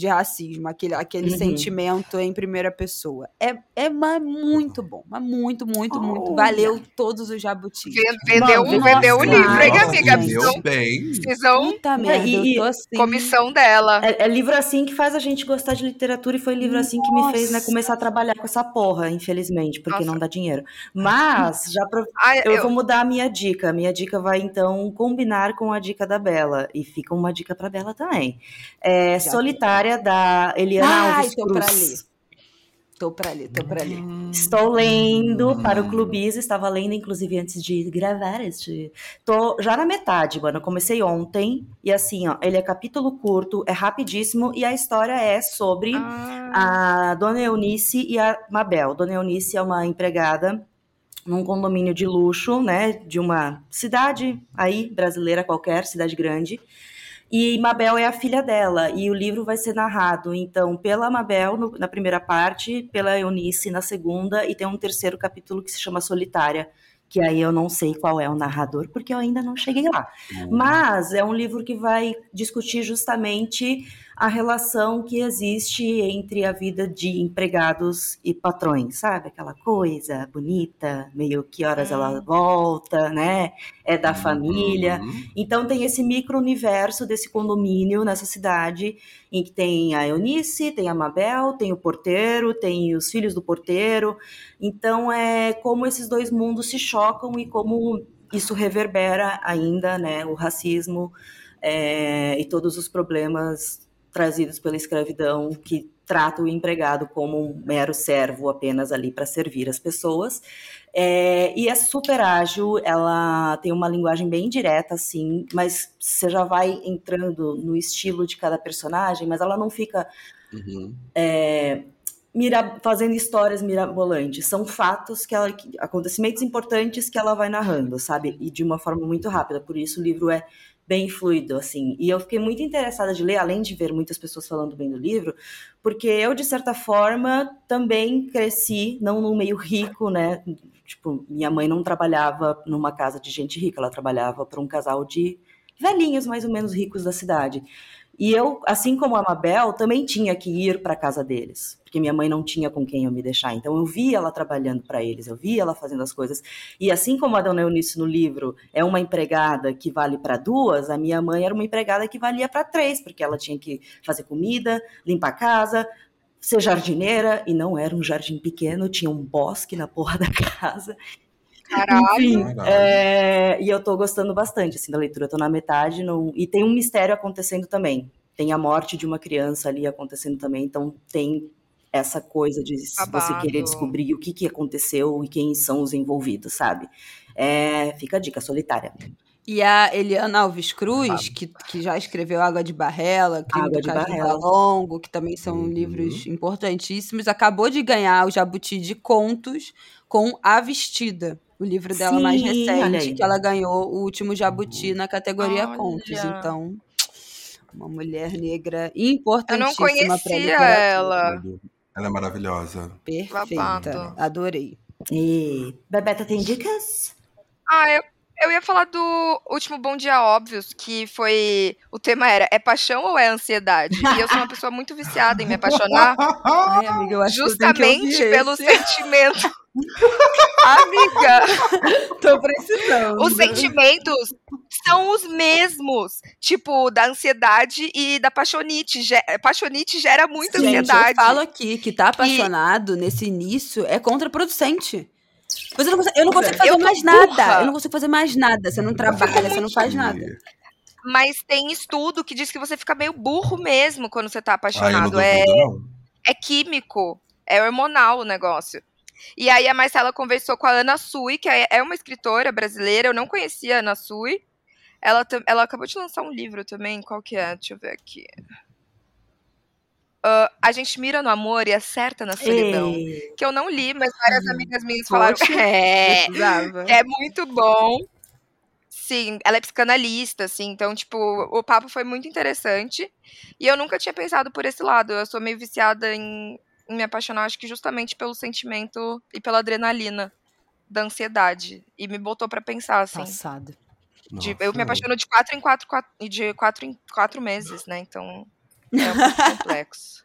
de racismo, aquele, aquele Uhum. sentimento em primeira pessoa. É, é mas muito bom, mas muito, muito, muito. Olha. Valeu todos os jabutis. Ven- Vendeu, Mano, vendeu o nossa, livro, hein, nossa, amiga? Vendeu bem. precisam Puta merda, e- eu tô assim. comissão dela. É, é livro assim que faz a gente gostar de literatura e foi livro assim que me fez né, Nossa. começar a trabalhar com essa porra, infelizmente, porque Nossa. não dá dinheiro. Mas, já pro- Ai, eu, eu- vou mudar a minha dica. A minha dica vai então combinar com a dica da Bela. E fica uma dica pra Bela também. É Já Da Eliana Ai, Alves tô Cruz. pra ler. Tô pra ler, tô pra ler. Estou lendo para o Clubis, estava lendo inclusive antes de gravar este. Tô já na metade, mano. Comecei ontem e assim, ó, ele é capítulo curto, é rapidíssimo e a história é sobre Ah, a Dona Eunice e a Mabel. Dona Eunice é uma empregada num condomínio de luxo, né, de uma cidade aí brasileira qualquer, cidade grande. E Mabel é a filha dela, e o livro vai ser narrado, então, pela Mabel no- na primeira parte, pela Eunice na segunda, e tem um terceiro capítulo que se chama Solitária, que aí eu não sei qual é o narrador, porque eu ainda não cheguei lá. Mas é um livro que vai discutir justamente a relação que existe entre a vida de empregados e patrões, sabe? Aquela coisa bonita, meio que horas ela volta, né? É da família. Uhum. Então tem esse micro-universo desse condomínio nessa cidade, em que tem a Eunice, tem a Mabel, tem o porteiro, tem os filhos do porteiro. Então é como esses dois mundos se chocam e como isso reverbera ainda, né? O racismo é, e todos os problemas trazidos pela escravidão que trata o empregado como um mero servo apenas ali para servir as pessoas. É, e é super ágil, ela tem uma linguagem bem direta, assim, mas você já vai entrando no estilo de cada personagem, mas ela não fica Uhum. é, mira- fazendo histórias mirabolantes. São fatos que ela. acontecimentos importantes que ela vai narrando, sabe? E de uma forma muito rápida. Por isso o livro é bem fluido, assim. E eu fiquei muito interessada de ler, além de ver muitas pessoas falando bem do livro, porque eu, de certa forma, também cresci, não num meio rico, né? Tipo, minha mãe não trabalhava numa casa de gente rica, ela trabalhava para um casal de velhinhos mais ou menos ricos da cidade. E eu, assim como a Mabel, também tinha que ir para casa deles, porque minha mãe não tinha com quem eu me deixar. Então eu via ela trabalhando para eles, eu via ela fazendo as coisas. E assim como a Dona Eunice no livro é uma empregada que vale para duas, a minha mãe era uma empregada que valia para três, porque ela tinha que fazer comida, limpar a casa, ser jardineira, e não era um jardim pequeno, tinha um bosque na porra da casa. Caralho. Enfim, é, e eu tô gostando bastante assim, da leitura, eu tô na metade, não- e tem um mistério acontecendo também. Tem a morte de uma criança ali acontecendo também, então tem essa coisa de se você querer descobrir o que, que aconteceu e quem são os envolvidos, sabe? É, fica a dica, solitária. E a Eliana Alves Cruz, que, que já escreveu Água de Barrela, Crime Água do Barrela. Longo, que também são Uhum. livros importantíssimos, acabou de ganhar o Jabuti de Contos com A Vestida, o livro dela mais Sim, olha recente, que ela ganhou o último Jabuti na categoria Olha. Contos. Então, uma mulher negra Eu não importantíssima conhecia ela. Ela é maravilhosa. Perfeita. Babado. Adorei. E Bebeta tem dicas? Ah, eu, eu ia falar do último Bom Dia Óbvios, que foi. O tema era: é paixão ou é ansiedade? E eu sou uma pessoa muito viciada em me apaixonar, Ai, amiga, eu acho que eu tenho que justamente ouvir pelo esse. sentimento. Amiga, Tô precisando. os sentimentos são os mesmos. Tipo, da ansiedade e da paixonite. Ge- Paixonite gera muita Gente, ansiedade. eu falo aqui que tá apaixonado nesse início é contraproducente. Você não consegue- eu não consigo fazer mais burra. nada. Eu não consigo fazer mais nada. Você não trabalha, você não faz nada. Mas tem estudo que diz que você fica meio burro mesmo quando você tá Ah, apaixonado. duvido, é, é químico, é hormonal o negócio. E aí a Marcela conversou com a Ana Sui, que é é uma escritora brasileira, eu não conhecia a Ana Sui. Ela, ela acabou de lançar um livro também, qual que é? Deixa eu ver aqui. Ah, a gente mira no amor e acerta na solidão. Ei, Que eu não li, mas várias amigas minhas falaram. Poxa, É, é muito bom. Sim, ela é psicanalista, assim, então, tipo, o papo foi muito interessante. E eu nunca tinha pensado por esse lado. Eu sou meio viciada em me apaixonar, acho que justamente pelo sentimento e pela adrenalina da ansiedade. E me botou pra pensar, assim. Passado. De- Nossa, eu me apaixono de quatro em quatro, quatro e de quatro em quatro meses, né? Então é um pouco complexo.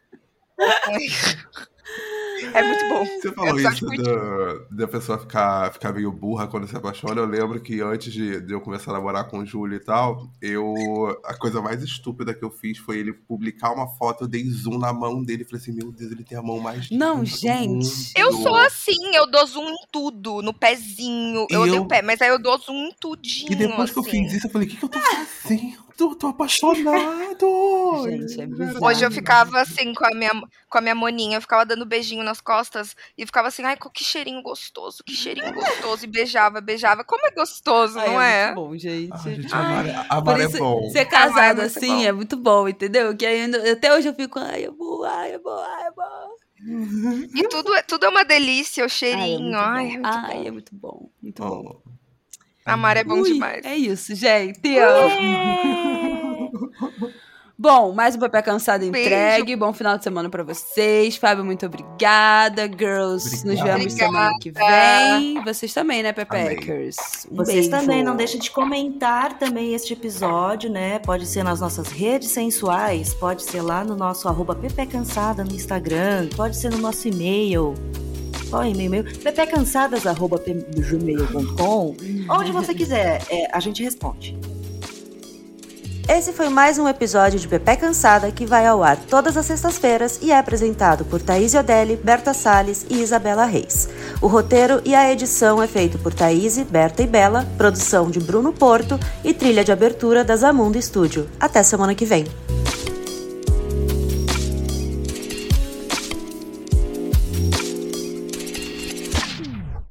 É muito bom. Você falou Eu isso acho da, pessoa ficar, ficar meio burra quando se apaixona. Eu lembro que antes de, de eu começar a namorar com o Júlio e tal, eu. A coisa mais estúpida que eu fiz foi ele publicar uma foto, eu dei zoom na mão dele. Falei assim, meu Deus, ele tem a mão mais Não, do gente. Eu sou assim, eu dou zoom em tudo, no pezinho. Eu E odeio eu- o pé, mas aí eu dou zoom em tudinho. E depois que eu assim. fiz isso, eu falei, o que, que eu tô fazendo? Eu tô apaixonado! Gente, é bizarro. Hoje eu ficava assim com a minha, com a minha moninha, eu ficava dando beijinho nas costas e ficava assim, ai, que cheirinho gostoso, que cheirinho gostoso. E beijava, beijava. Como é gostoso, Ai, não é? é? muito bom, gente. Ai, gente, Ai, amar, é- é bom. ser é casado assim é muito bom, entendeu? Que ainda, até hoje eu fico, ai, é bom, ai, é bom, ai, é bom. E tudo, é- tudo é uma delícia, o Ai, é cheirinho. muito Ai, bom. é muito Ai, bom. é muito bom, muito bom. Amar é bom Ui, demais. É isso, gente. Bom, mais um Papel Cansado Beijo. entregue. Bom final de semana pra vocês. Fábio, muito obrigada. Girls, nos Obrigado. vemos semana que vem. Vocês também, né, Pepeckers? Um Vocês beijo. também não deixem de comentar também este episódio, né? Pode ser nas nossas redes sensuais, pode ser lá no nosso arroba Cansada no Instagram, pode ser no nosso e-mail. Qual é o e-mail meu? ppcansadas.gmail.com Onde você quiser, é, a gente responde. Esse foi mais um episódio de Pepe Cansada que vai ao ar todas as sextas-feiras e é apresentado por Thaís Odelli, Berta Salles e Isabela Reis. O roteiro e a edição é feito por Thaís, Berta e Bela, produção de Bruno Porto e trilha de abertura da Zamundo Studio. Até semana que vem.